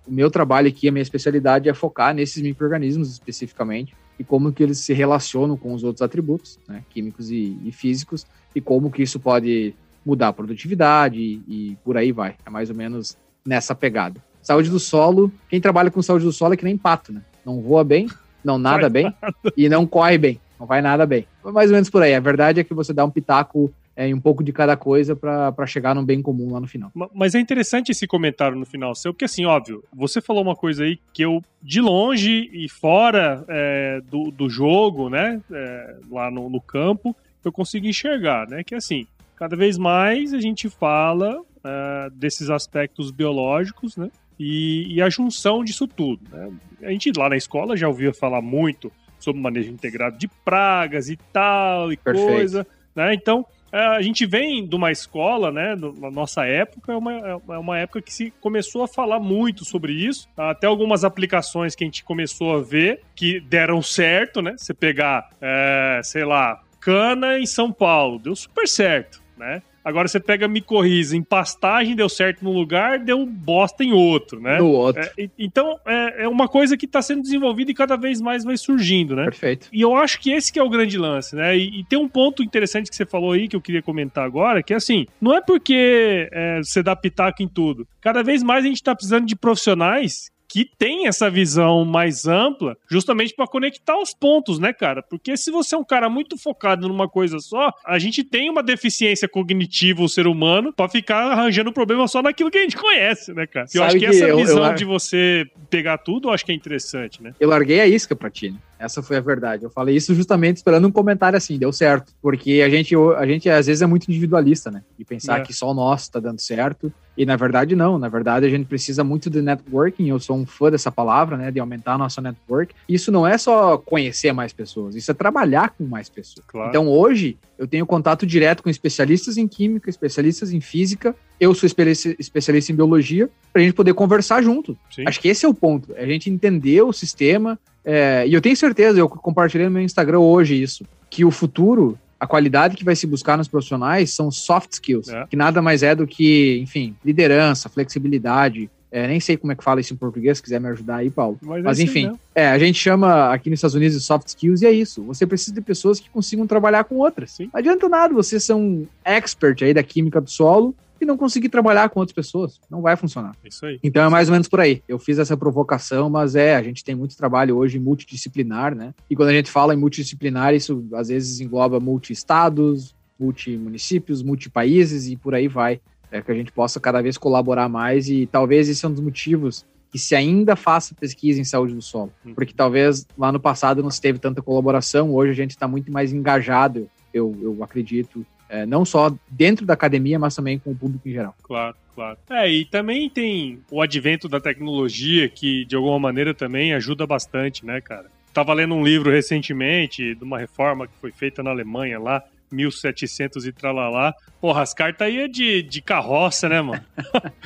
o meu trabalho aqui, a minha especialidade é focar nesses micro-organismos especificamente e como que eles se relacionam com os outros atributos, né, químicos e, e, físicos, e como que isso pode mudar a produtividade e, e por aí vai. É mais ou menos nessa pegada. Saúde do solo, quem trabalha com saúde do solo é que nem pato, né? Não voa bem, não nada bem e não corre bem. Não vai nada bem. Mais ou menos por aí. A verdade é que você dá um pitaco é, em um pouco de cada coisa para chegar num bem comum lá no final. Mas é interessante esse comentário no final seu, porque assim, óbvio, você falou uma coisa aí que eu, de longe e fora é, do, do jogo, né, é, lá no, no, campo, eu consigo enxergar, né, que assim, cada vez mais a gente fala é, desses aspectos biológicos, né, e, e, a junção disso tudo, né. A gente lá na escola já ouvia falar muito sobre manejo integrado de pragas e tal, e Perfeito. coisa, né, então é, a gente vem de uma escola, né? Na nossa época, é uma, é uma época que se começou a falar muito sobre isso. Até algumas aplicações que a gente começou a ver que deram certo, né? Você pegar, é, sei lá, cana em São Paulo, deu super certo, né? Agora você pega micorriza em pastagem, deu certo num lugar, deu bosta em outro, né? No outro. É, então, é, é, uma coisa que está sendo desenvolvida e cada vez mais vai surgindo, né? Perfeito. E eu acho que esse que é o grande lance, né? E, e tem um ponto interessante que você falou aí, que eu queria comentar agora, que é assim, não é porque é, você dá pitaco em tudo. Cada vez mais a gente está precisando de profissionais que tem essa visão mais ampla, justamente para conectar os pontos, né, cara? Porque se você é um cara muito focado numa coisa só, a gente tem uma deficiência cognitiva, o ser humano, para ficar arranjando problema só naquilo que a gente conhece, né, cara? Eu acho que, que essa eu, visão eu... de você pegar tudo, eu acho que é interessante, né? Eu larguei a isca pra ti, né? Essa foi a verdade. Eu falei isso justamente esperando um comentário assim, deu certo. Porque a gente, a gente às vezes é muito individualista, né? E pensar é. que só o nosso tá dando certo. E na verdade, não. Na verdade, a gente precisa muito de networking. Eu sou um fã dessa palavra, né? De aumentar a nossa network. Isso não é só conhecer mais pessoas, isso é trabalhar com mais pessoas. Claro. Então, hoje, eu tenho contato direto com especialistas em química, especialistas em física. Eu sou especialista em biologia, para a gente poder conversar junto. Sim. Acho que esse é o ponto. É a gente entender o sistema, é, e eu tenho certeza, eu compartilhei no meu Instagram hoje isso, que o futuro, a qualidade que vai se buscar nos profissionais são soft skills, é. que nada mais é do que, enfim, liderança, flexibilidade. É, nem sei como é que fala isso em português, se quiser me ajudar aí, Paulo. Mas, Mas enfim, é, a gente chama aqui nos Estados Unidos de soft skills e é isso. Você precisa de pessoas que consigam trabalhar com outras. Sim. Não adianta nada você ser um expert aí da química do solo e não conseguir trabalhar com outras pessoas. Não vai funcionar. Isso aí. Então é mais ou menos por aí. Eu fiz essa provocação, mas é, a gente tem muito trabalho hoje multidisciplinar, né? E quando a gente fala em multidisciplinar, isso às vezes engloba multi-estados, multi-municípios, multi-países e por aí vai. É que a gente possa cada vez colaborar mais e talvez esse é um dos motivos que se ainda faça pesquisa em saúde do solo. Hum. Porque talvez lá no passado não se teve tanta colaboração, hoje a gente está muito mais engajado, eu, eu acredito, é, não só dentro da academia, mas também com o público em geral. Claro, claro. É, e também tem o advento da tecnologia que, de alguma maneira, também ajuda bastante, né, cara? Tava lendo um livro recentemente de uma reforma que foi feita na Alemanha lá, 1700 e tralalá. Porra, as cartas aí é de, de carroça, né, mano?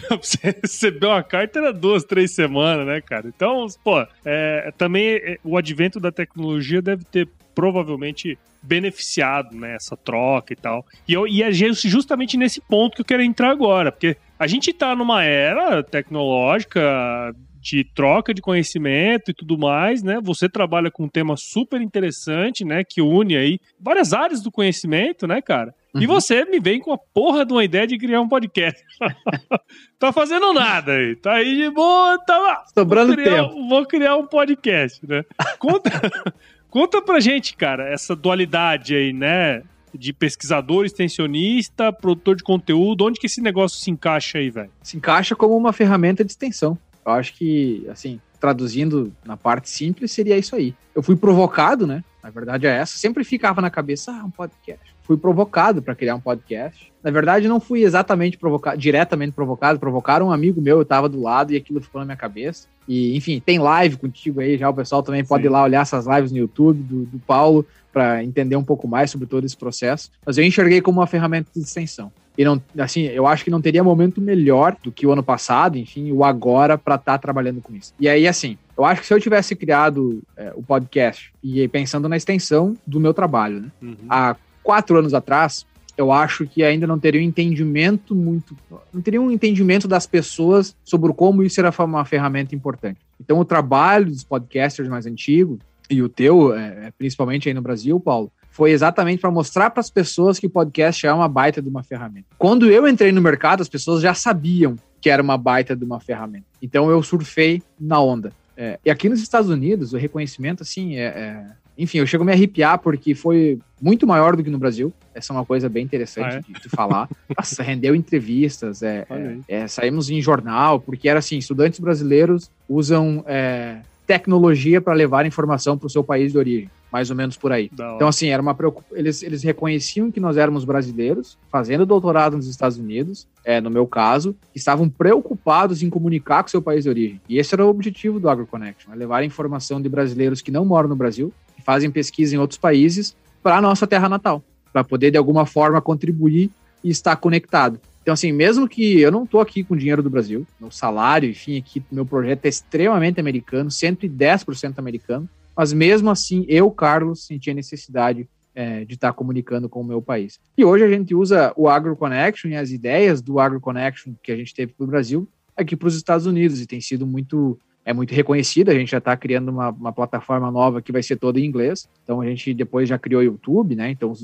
pra você receber uma carta era duas, três semanas, né, cara? Então, pô, é, também é, o advento da tecnologia deve ter provavelmente beneficiado nessa né, troca e tal. E, eu, e é justamente nesse ponto que eu quero entrar agora, porque a gente está numa era tecnológica de troca de conhecimento e tudo mais, né? Você trabalha com um tema super interessante, né? Que une aí várias áreas do conhecimento, né, cara? Uhum. E você me vem com a porra de uma ideia de criar um podcast. tá fazendo nada aí. Tá aí de boa, tá Sobrando vou criar, tempo. Vou criar um podcast, né? Conta, Conta pra gente, cara, essa dualidade aí, né? De pesquisador, extensionista, produtor de conteúdo, onde que esse negócio se encaixa aí, velho? Se encaixa como uma ferramenta de extensão. Eu acho que, assim, traduzindo na parte simples, seria isso aí. Eu fui provocado, né? Na verdade é essa. Sempre ficava na cabeça, ah, um podcast. Fui provocado para criar um podcast. Na verdade, não fui exatamente provocado, diretamente provocado. Provocaram um amigo meu, eu tava do lado e aquilo ficou na minha cabeça. E, enfim, tem live contigo aí já. O pessoal também Sim. pode ir lá olhar essas lives no YouTube do, do Paulo para entender um pouco mais sobre todo esse processo. Mas eu enxerguei como uma ferramenta de extensão. E não, assim, eu acho que não teria momento melhor do que o ano passado, enfim, o agora para estar tá trabalhando com isso. E aí, assim, eu acho que se eu tivesse criado é, o podcast e pensando na extensão do meu trabalho, né? Uhum. Há quatro anos atrás, eu acho que ainda não teria um entendimento muito. Não teria um entendimento das pessoas sobre como isso era uma ferramenta importante. Então, o trabalho dos podcasters mais antigos, e o teu, é, principalmente aí no Brasil, Paulo, foi exatamente para mostrar para as pessoas que o podcast é uma baita de uma ferramenta. Quando eu entrei no mercado, as pessoas já sabiam que era uma baita de uma ferramenta. Então eu surfei na onda. É, e aqui nos Estados Unidos, o reconhecimento, assim, é, é, enfim, eu chego a me arrepiar porque foi muito maior do que no Brasil. Essa é uma coisa bem interessante ah, é? de, de, falar. Nossa, rendeu entrevistas, é, é, saímos em jornal, porque era assim, estudantes brasileiros usam tecnologia para levar informação para o seu país de origem mais ou menos por aí. Então, assim, era uma preocup... eles, eles reconheciam que nós éramos brasileiros, fazendo doutorado nos Estados Unidos, é, no meu caso, estavam preocupados em comunicar com seu país de origem. E esse era o objetivo do AgroConnection, é levar a informação de brasileiros que não moram no Brasil, que fazem pesquisa em outros países, para a nossa terra natal, para poder, de alguma forma, contribuir e estar conectado. Então, assim, mesmo que eu não estou aqui com dinheiro do Brasil, meu salário, enfim, aqui, meu projeto é extremamente americano, 110% americano, mas mesmo assim, eu, Carlos, senti a necessidade é, de estar comunicando com o meu país. E hoje a gente usa o AgroConnection e as ideias do AgroConnection que a gente teve para o Brasil aqui para os Estados Unidos e tem sido muito é muito reconhecida. A gente já está criando uma, uma, plataforma nova que vai ser toda em inglês. Então a gente depois já criou o YouTube, né? Então os,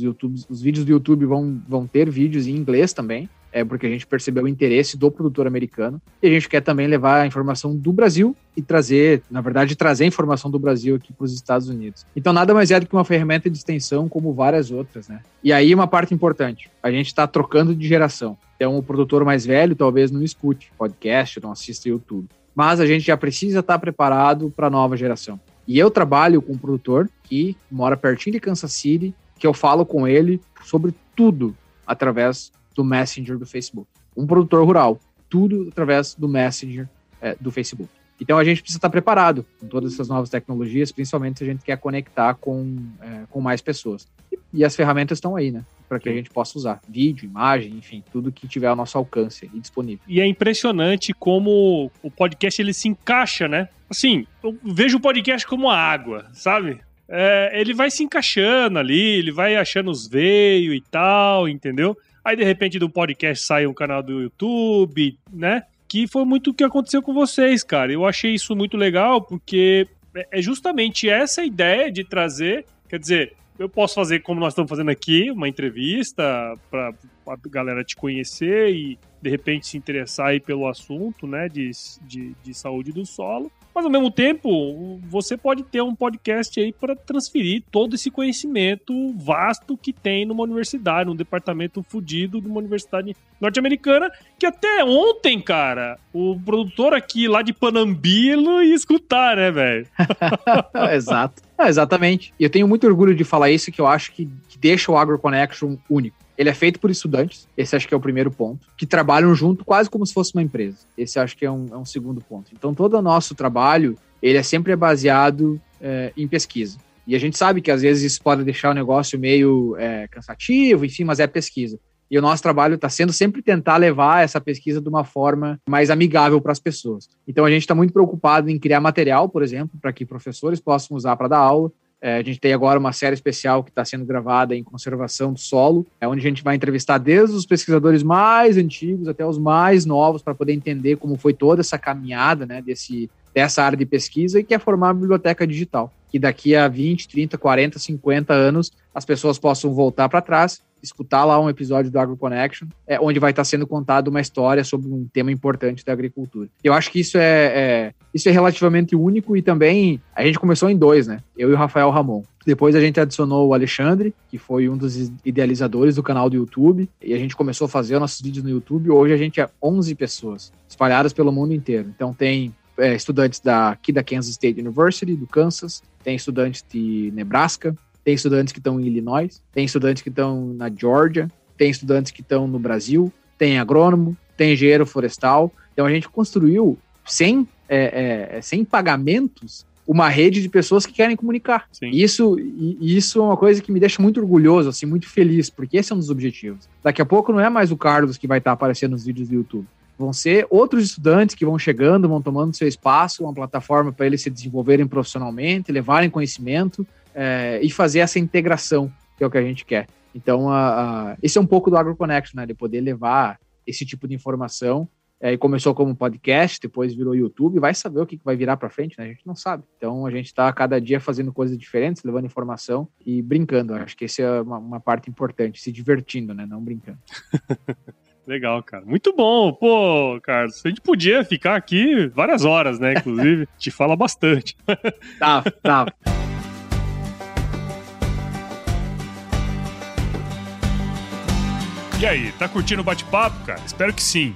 os vídeos do YouTube vão, vão ter vídeos em inglês também é porque a gente percebeu o interesse do produtor americano e a gente quer também levar a informação do Brasil e trazer, na verdade, trazer a informação do Brasil aqui para os Estados Unidos. Então, nada mais é do que uma ferramenta de extensão como várias outras, né? E aí, uma parte importante: a gente está trocando de geração. Então, o produtor mais velho talvez não escute podcast, não assista YouTube. Mas a gente já precisa estar preparado para a nova geração. E eu trabalho com um produtor que mora pertinho de Kansas City, que eu falo com ele sobre tudo através do Messenger do Facebook. Um produtor rural, tudo através do Messenger é, do Facebook. Então a gente precisa estar preparado com todas essas novas tecnologias, principalmente se a gente quer conectar com, é, com mais pessoas. E, as ferramentas estão aí, né? Para que a gente possa usar vídeo, imagem, enfim, tudo que tiver ao nosso alcance e disponível. E é impressionante como o podcast ele se encaixa, né? Assim, eu vejo o podcast como a água, sabe? É, ele vai se encaixando ali, ele vai achando os veios e tal, entendeu? Aí, de repente, do podcast sai um canal do YouTube, né? Que foi muito o que aconteceu com vocês, cara. Eu achei isso muito legal, porque é, é justamente essa ideia de trazer. Quer dizer, eu posso fazer como nós estamos fazendo aqui, uma entrevista para a galera te conhecer e de repente se interessar aí pelo assunto, né, de, de, de saúde do solo. Mas ao mesmo tempo, você pode ter um podcast aí para transferir todo esse conhecimento vasto que tem numa universidade, num departamento fudido de uma universidade norte-americana, que até ontem, cara, o produtor aqui lá de Panambilo ia escutar, né, velho? Exato. É, exatamente. E eu tenho muito orgulho de falar isso, que eu acho que, que deixa o AgroConnection único. Ele é feito por estudantes, esse acho que é o primeiro ponto, que trabalham junto quase como se fosse uma empresa. Esse acho que é um, é um segundo ponto. Então, todo o nosso trabalho, ele é sempre baseado é, em pesquisa. E a gente sabe que às vezes isso pode deixar o negócio meio é, cansativo, enfim, mas é pesquisa. E o nosso trabalho está sendo sempre tentar levar essa pesquisa de uma forma mais amigável para as pessoas. Então a gente está muito preocupado em criar material, por exemplo, para que professores possam usar para dar aula, é, a gente tem agora uma série especial que está sendo gravada em conservação do solo, é onde a gente vai entrevistar desde os pesquisadores mais antigos até os mais novos para poder entender como foi toda essa caminhada né, desse, dessa área de pesquisa e que é formar uma biblioteca digital. Que daqui a 20, 30, 40, 50 anos as pessoas possam voltar para trás escutar lá um episódio do Agro Connection, é, onde vai estar sendo contada uma história sobre um tema importante da agricultura. Eu acho que isso é, é, isso é relativamente único e também a gente começou em dois, né? Eu e o Rafael Ramon. Depois a gente adicionou o Alexandre, que foi um dos idealizadores do canal do YouTube, e a gente começou a fazer nossos vídeos no YouTube. Hoje a gente é 11 pessoas, espalhadas pelo mundo inteiro. Então tem é, estudantes da, aqui da Kansas State University, do Kansas, tem estudantes de Nebraska, tem estudantes que estão em Illinois, tem estudantes que estão na Georgia, tem estudantes que estão no Brasil, tem agrônomo, tem engenheiro florestal. Então a gente construiu sem, é, é, sem pagamentos uma rede de pessoas que querem comunicar. Sim. Isso, isso é uma coisa que me deixa muito orgulhoso, assim, muito feliz, porque esse é um dos objetivos. Daqui a pouco não é mais o Carlos que vai estar aparecendo nos vídeos do YouTube. Vão ser outros estudantes que vão chegando, vão tomando seu espaço, uma plataforma para eles se desenvolverem profissionalmente, levarem conhecimento é, e fazer essa integração, que é o que a gente quer. Então, a, a, esse é um pouco do AgroConnection, né? De poder levar esse tipo de informação é, e começou como podcast, depois virou YouTube, vai saber o que, vai virar para frente, né? A gente não sabe. Então a gente está cada dia fazendo coisas diferentes, levando informação e brincando. Acho que essa é uma, uma parte importante, se divertindo, né? Não brincando. Legal, cara. Muito bom. Pô, Carlos, a gente podia ficar aqui várias horas, né? Inclusive, te fala bastante. Tá, tá. E aí, tá curtindo o bate-papo, cara? Espero que sim.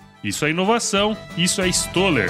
Isso é inovação, isso é Stoller.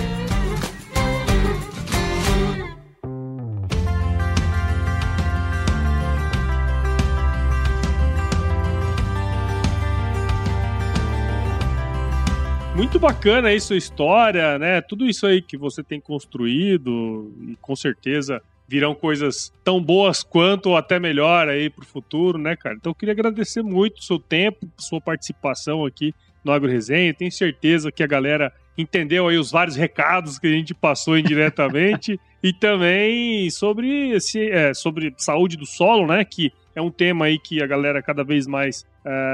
Muito bacana aí sua história, né? Tudo isso aí que você tem construído e com certeza virão coisas tão boas quanto ou até melhor aí pro futuro, né, cara? Então eu queria agradecer muito o seu tempo, sua participação aqui no Agro Resenha. Tenho certeza que a galera entendeu aí os vários recados que a gente passou indiretamente e também sobre esse, é, sobre saúde do solo, né? Que é um tema aí que a galera cada vez mais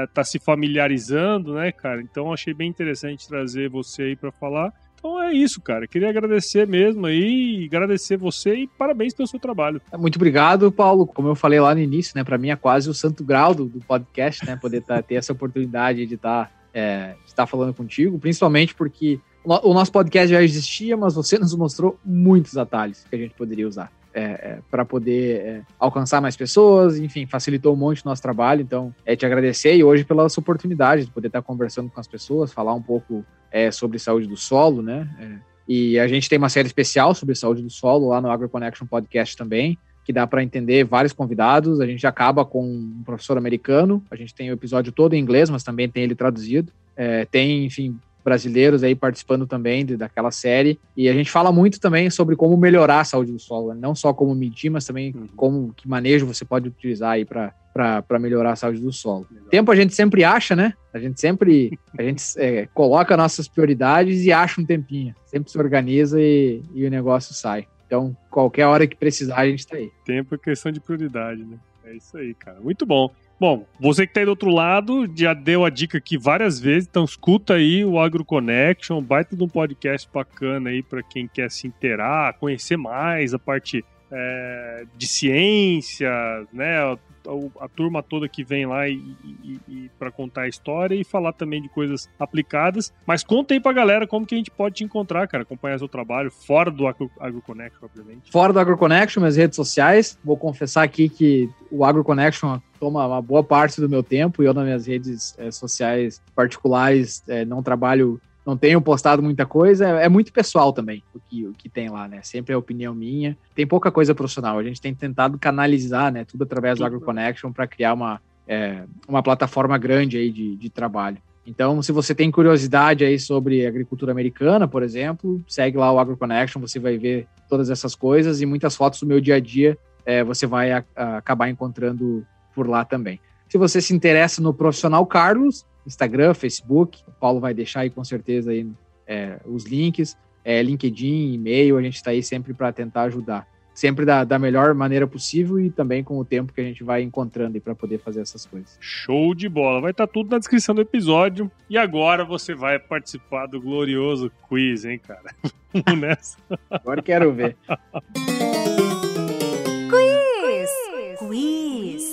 está é, se familiarizando, né, cara? Então achei bem interessante trazer você aí para falar. Então é isso, cara. Queria agradecer mesmo aí, agradecer você e parabéns pelo seu trabalho. Muito obrigado, Paulo. Como eu falei lá no início, né, para mim é quase o santo grau do, do podcast, né, poder tá, ter essa oportunidade de estar tá é, estar falando contigo, principalmente porque o nosso podcast já existia, mas você nos mostrou muitos atalhos que a gente poderia usar é, é, para poder é, alcançar mais pessoas, enfim, facilitou um monte o nosso trabalho. Então, é te agradecer e hoje pela sua oportunidade de poder estar conversando com as pessoas, falar um pouco é, sobre saúde do solo, né? É, e a gente tem uma série especial sobre saúde do solo lá no AgroConnection Podcast também que dá para entender vários convidados. A gente acaba com um professor americano, a gente tem o episódio todo em inglês, mas também tem ele traduzido. É, tem, enfim, brasileiros aí participando também de, daquela série. E a gente fala muito também sobre como melhorar a saúde do solo, né? não só como medir, mas também uhum. como que manejo você pode utilizar aí para para melhorar a saúde do solo. Legal. Tempo a gente sempre acha, né? A gente sempre a gente é, coloca nossas prioridades e acha um tempinho. Sempre se organiza e, e o negócio sai. Então, qualquer hora que precisar, a gente tá aí. Tempo é questão de prioridade, né? É isso aí, cara. Muito bom. Bom, você que tá aí do outro lado, já deu a dica aqui várias vezes, então escuta aí o Agro Connection, baita de um podcast bacana aí para quem quer se inteirar, conhecer mais a parte é, de ciência, né? A, a, turma toda que vem lá e, e, e para contar a história e falar também de coisas aplicadas. Mas conta aí pra galera como que a gente pode te encontrar, cara, acompanhar seu trabalho fora do Agro, AgroConnection, obviamente. Fora do AgroConnection, minhas redes sociais. Vou confessar aqui que o AgroConnection toma uma boa parte do meu tempo e eu nas minhas redes é, sociais particulares é, não trabalho não tenho postado muita coisa, é, é muito pessoal também o que, o que tem lá, né? Sempre é opinião minha. Tem pouca coisa profissional. A gente tem tentado canalizar, né, tudo através do AgroConnection para criar uma, é, uma plataforma grande aí de, de trabalho. Então, se você tem curiosidade aí sobre agricultura americana, por exemplo, segue lá o AgroConnection, você vai ver todas essas coisas e muitas fotos do meu dia a dia é, você vai a, a acabar encontrando por lá também. Se você se interessa no profissional Carlos, Instagram, Facebook. O Paulo vai deixar aí com certeza aí, é, os links. É, LinkedIn, e-mail, a gente está aí sempre para tentar ajudar. sempre da, da melhor maneira possível e também com o tempo que a gente vai encontrando para poder fazer essas coisas. Show de bola. Vai estar tá tudo na descrição do episódio. E agora você vai participar do glorioso quiz, hein, cara? Vamos nessa. Agora quero ver. quiz! Quiz!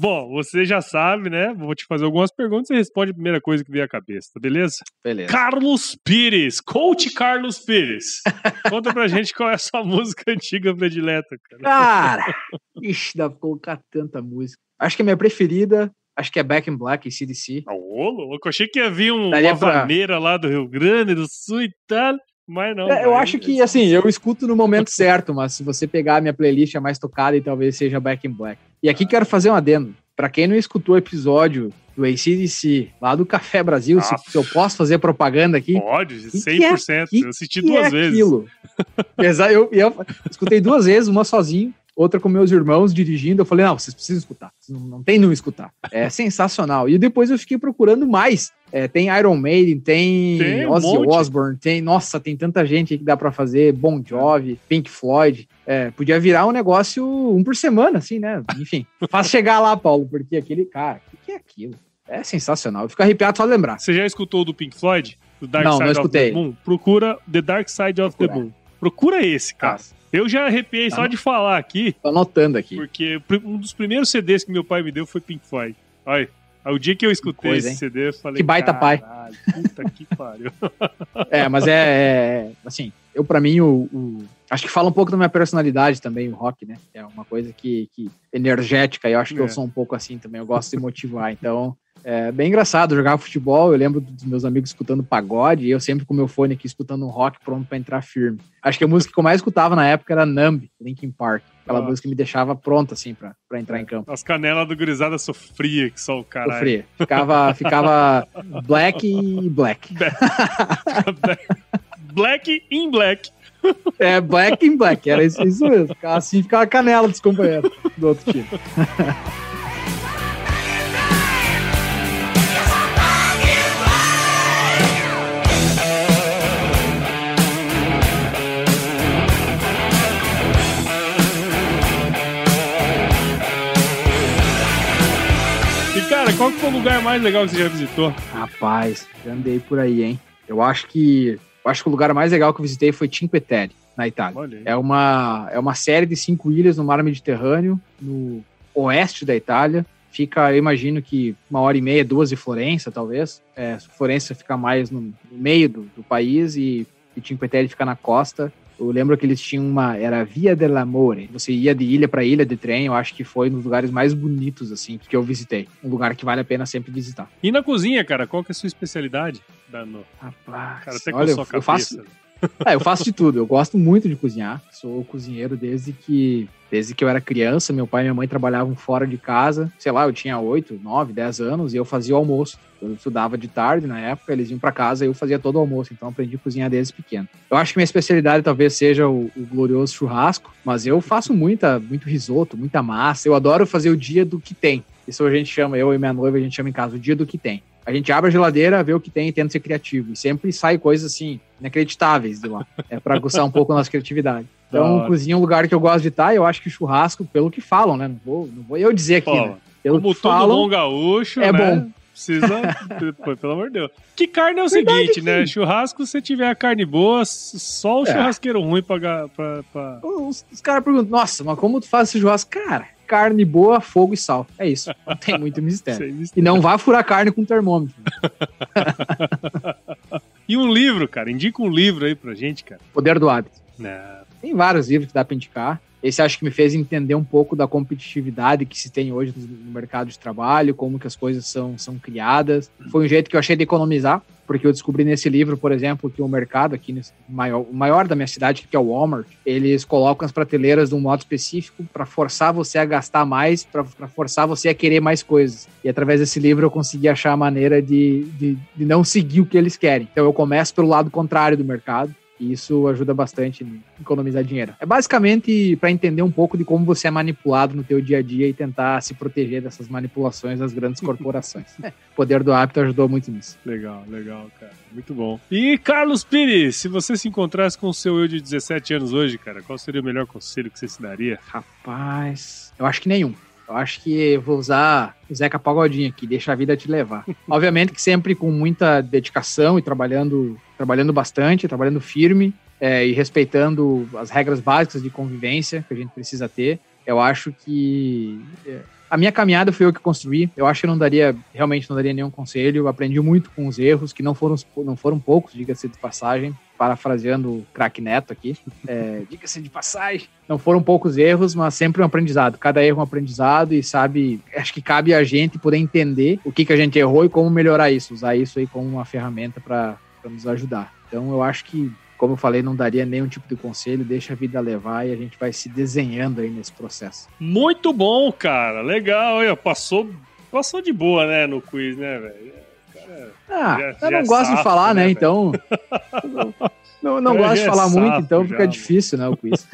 Bom, você já sabe, né? Vou te fazer algumas perguntas e responde a primeira coisa que vier à cabeça, tá beleza? Beleza. Carlos Pires, coach Carlos Pires. Conta pra gente qual é a sua música antiga predileta, cara. Cara, ixi, dá pra colocar tanta música. Acho que a minha preferida Acho que é Back in Black e CDC. Ô, louco, achei que ia vir um, uma pra... vaneira lá do Rio Grande do Sul e tal. Mas não. É, eu acho que, assim, eu escuto no momento certo, mas se você pegar a minha playlist é mais tocada e talvez seja Back in Black. E aqui quero fazer um adendo. Para quem não escutou o episódio do ACDC, lá do Café Brasil, se, se, eu posso fazer propaganda aqui. Pode, 100%. Que que é, eu assisti duas é vezes. Aquilo? eu, eu escutei duas vezes, uma sozinho outra com meus irmãos dirigindo. Eu falei, não, vocês precisam escutar. Não, tem não escutar. É sensacional. E depois eu fiquei procurando mais. É, tem Iron Maiden, tem, tem Ozzy um Osbourne, tem. Nossa, tem tanta gente que dá para fazer. Bon Jovi, Pink Floyd. É, podia virar um negócio um por semana, assim, né? Enfim, faz chegar lá, Paulo, porque aquele cara, o que, que é aquilo? É sensacional. Eu fico arrepiado só lembrar. Você já escutou do Pink Floyd? Do Dark não, Side não escutei. of the Moon? Procura The Dark Side of Procura. the Moon. Procura esse, cara. Nossa. Eu já arrepiei tá só de falar aqui. Tô anotando aqui. Porque um dos primeiros CDs que meu pai me deu foi Pink Floyd. Olha, o dia que eu escutei coisa, esse CD, eu falei. Que baita pai. Puta que pariu. É, mas é, é. Assim, eu para mim, o, o, Acho que fala um pouco da minha personalidade também, o rock, né? É uma coisa que. que energética, e eu acho que é. eu sou um pouco assim também. Eu gosto de motivar. Então, é bem engraçado jogar futebol. Eu lembro dos meus amigos escutando pagode e eu sempre com meu fone aqui escutando um rock pronto para entrar firme. Acho que a música que eu mais escutava na época era Numb, Linkin Park. Aquela música que me deixava pronta, assim, pra, pra entrar em campo. As canelas do gurizada sofria, que só o cara. Sofria. Ficava, ficava black e black. black in black. É, black in black, era isso, isso mesmo. Assim ficava a canela dos companheiros do outro time. qual foi o lugar mais legal que você já visitou? Rapaz, já andei por aí, hein? Eu acho que. Eu acho que o lugar mais legal que eu visitei foi Cinque Terre, na Itália. É uma, é uma série de cinco ilhas no mar Mediterrâneo, no oeste da Itália. Fica, eu imagino que uma hora e meia, duas de Florença, talvez. É, Florença fica mais no meio do, do país e, e Cinque Terre fica na costa. Eu lembro que eles tinham uma. Era Via dell'Amore. Você ia de ilha para ilha de trem. Eu acho que foi um dos lugares mais bonitos, assim, que eu visitei. Um lugar que vale a pena sempre visitar. E na cozinha, cara, qual que é a sua especialidade? Dano? Rapaz. Cara, até olha, eu, eu faço. É, eu faço de tudo. Eu gosto muito de cozinhar. Sou cozinheiro desde que Desde que eu era criança, meu pai e minha mãe trabalhavam fora de casa. Sei lá, eu tinha 8, 9, 10 anos e eu fazia o almoço. Eu estudava de tarde na época, eles iam para casa e eu fazia todo o almoço. Então aprendi a cozinhar desde pequeno. Eu acho que minha especialidade talvez seja o, o glorioso churrasco, mas eu faço muita, muito risoto, muita massa. Eu adoro fazer o dia do que tem. Isso a gente chama, eu e minha noiva, a gente chama em casa o dia do que tem. A gente abre a geladeira, vê o que tem e tenta ser criativo. E sempre sai coisas assim, inacreditáveis de lá. É para aguçar um pouco a nossa criatividade. Então, cozinha é um lugar que eu gosto de estar. Eu acho que churrasco, pelo que falam, né? Não vou, não vou eu dizer aqui, Pô, né? Pelo como que falam, bom gaúcho, é né? bom. Precisa, pô, pelo amor de Deus. Que carne é o Verdade, seguinte, né? Churrasco, se tiver a carne boa, só o é. churrasqueiro ruim pra. pra, pra... Os, os caras perguntam, nossa, mas como tu faz esse churrasco? Cara, carne boa, fogo e sal. É isso. Não tem muito mistério. mistério. E não vá furar carne com termômetro. e um livro, cara. Indica um livro aí pra gente, cara. Poder do hábito. Não. Tem vários livros que dá para indicar. Esse acho que me fez entender um pouco da competitividade que se tem hoje no mercado de trabalho, como que as coisas são, são criadas. Foi um jeito que eu achei de economizar, porque eu descobri nesse livro, por exemplo, que o mercado aqui, maior, maior da minha cidade, que é o Walmart, eles colocam as prateleiras de um modo específico para forçar você a gastar mais, para forçar você a querer mais coisas. E através desse livro eu consegui achar a maneira de, de, de não seguir o que eles querem. Então eu começo pelo lado contrário do mercado E isso ajuda bastante em economizar dinheiro. É basicamente para entender um pouco de como você é manipulado no teu dia a dia e tentar se proteger dessas manipulações das grandes corporações. o poder do hábito ajudou muito nisso. Legal, legal, cara. Muito bom. E Carlos Pires, se você se encontrasse com o seu eu de 17 anos hoje, cara, qual seria o melhor conselho que você se daria? Rapaz, eu acho que nenhum. Eu acho que vou usar Zeca Pagodinho aqui, deixa a vida te levar. Obviamente que sempre com muita dedicação e trabalhando, trabalhando bastante, trabalhando firme é, e respeitando as regras básicas de convivência que a gente precisa ter. Eu acho que é, a minha caminhada foi eu que construí. Eu acho que não daria, realmente não daria nenhum conselho. Eu aprendi muito com os erros, que não foram, não foram poucos, diga-se de passagem parafraseando o craque Neto aqui, é, diga-se de passagem, não foram poucos erros, mas sempre um aprendizado. Cada erro é um aprendizado e sabe, acho que cabe a gente poder entender o que, que a gente errou e como melhorar isso, usar isso aí como uma ferramenta para nos ajudar. Então eu acho que, como eu falei, não daria nenhum tipo de conselho, deixa a vida levar e a gente vai se desenhando aí nesse processo. Muito bom, cara, legal, olha, passou, passou de boa, né, no quiz, né, velho? Ah, já, eu não é gosto de falar, né? né então. não, não gosto de falar é muito, então já, fica difícil, né? O quiz.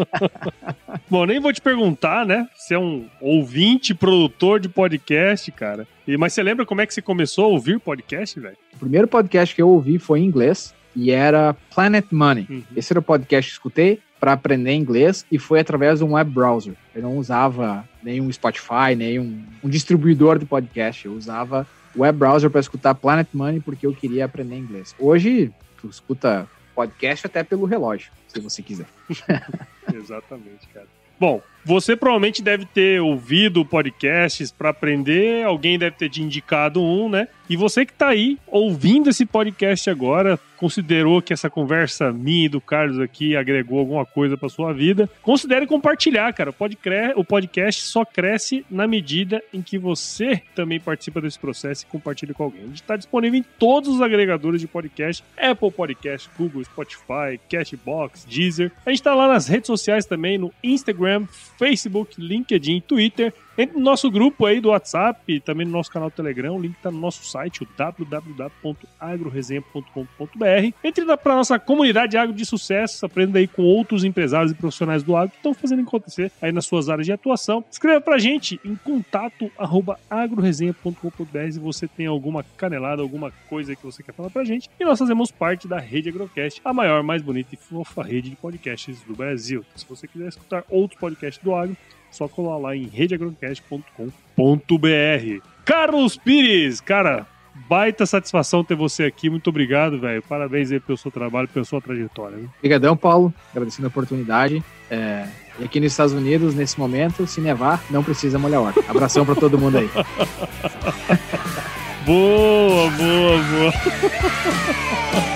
Bom, nem vou te perguntar, né? Você é um ouvinte, produtor de podcast, cara. E, mas você lembra como é que você começou a ouvir podcast, velho? O primeiro podcast que eu ouvi foi em inglês e era Planet Money. Uhum. Esse era o podcast que eu escutei para aprender inglês e foi através de um web browser. Eu não usava nenhum Spotify, nenhum um distribuidor de podcast. Eu usava web browser para escutar Planet Money porque eu queria aprender inglês. Hoje, tu escuta podcast até pelo relógio, se você quiser. Exatamente, cara. Bom, você provavelmente deve ter ouvido podcasts para aprender, alguém deve ter te indicado um, né? E você que está aí ouvindo esse podcast agora, considerou que essa conversa minha e do Carlos aqui agregou alguma coisa para sua vida, considere compartilhar, cara. O podcast só cresce na medida em que você também participa desse processo e compartilha com alguém. A gente está disponível em todos os agregadores de podcast: Apple Podcast, Google, Spotify, Cashbox, Deezer. A gente está lá nas redes sociais também, no Instagram, Facebook, LinkedIn, Twitter. Entre no nosso grupo aí do WhatsApp, também no nosso canal do Telegram, o link está no nosso site, o www.agroresenha.com.br. Entre para nossa comunidade agro de sucesso, aprenda aí com outros empresários e profissionais do agro que estão fazendo acontecer aí nas suas áreas de atuação. Escreva para a gente em contato agroresenha.com.br se você tem alguma canelada, alguma coisa que você quer falar para a gente. E nós fazemos parte da Rede Agrocast, a maior, mais bonita e fofa rede de podcasts do Brasil. Se você quiser escutar outros podcasts do agro, só colar lá em redeagrocast.com.br. Carlos Pires, cara, baita satisfação ter você aqui. Muito obrigado, velho. Parabéns aí pelo seu trabalho, pela sua trajetória. Obrigadão, Paulo. Agradecendo a oportunidade. É... E aqui nos Estados Unidos, nesse momento, se nevar, não precisa molhar hora. Abração para todo mundo aí. boa, boa, boa.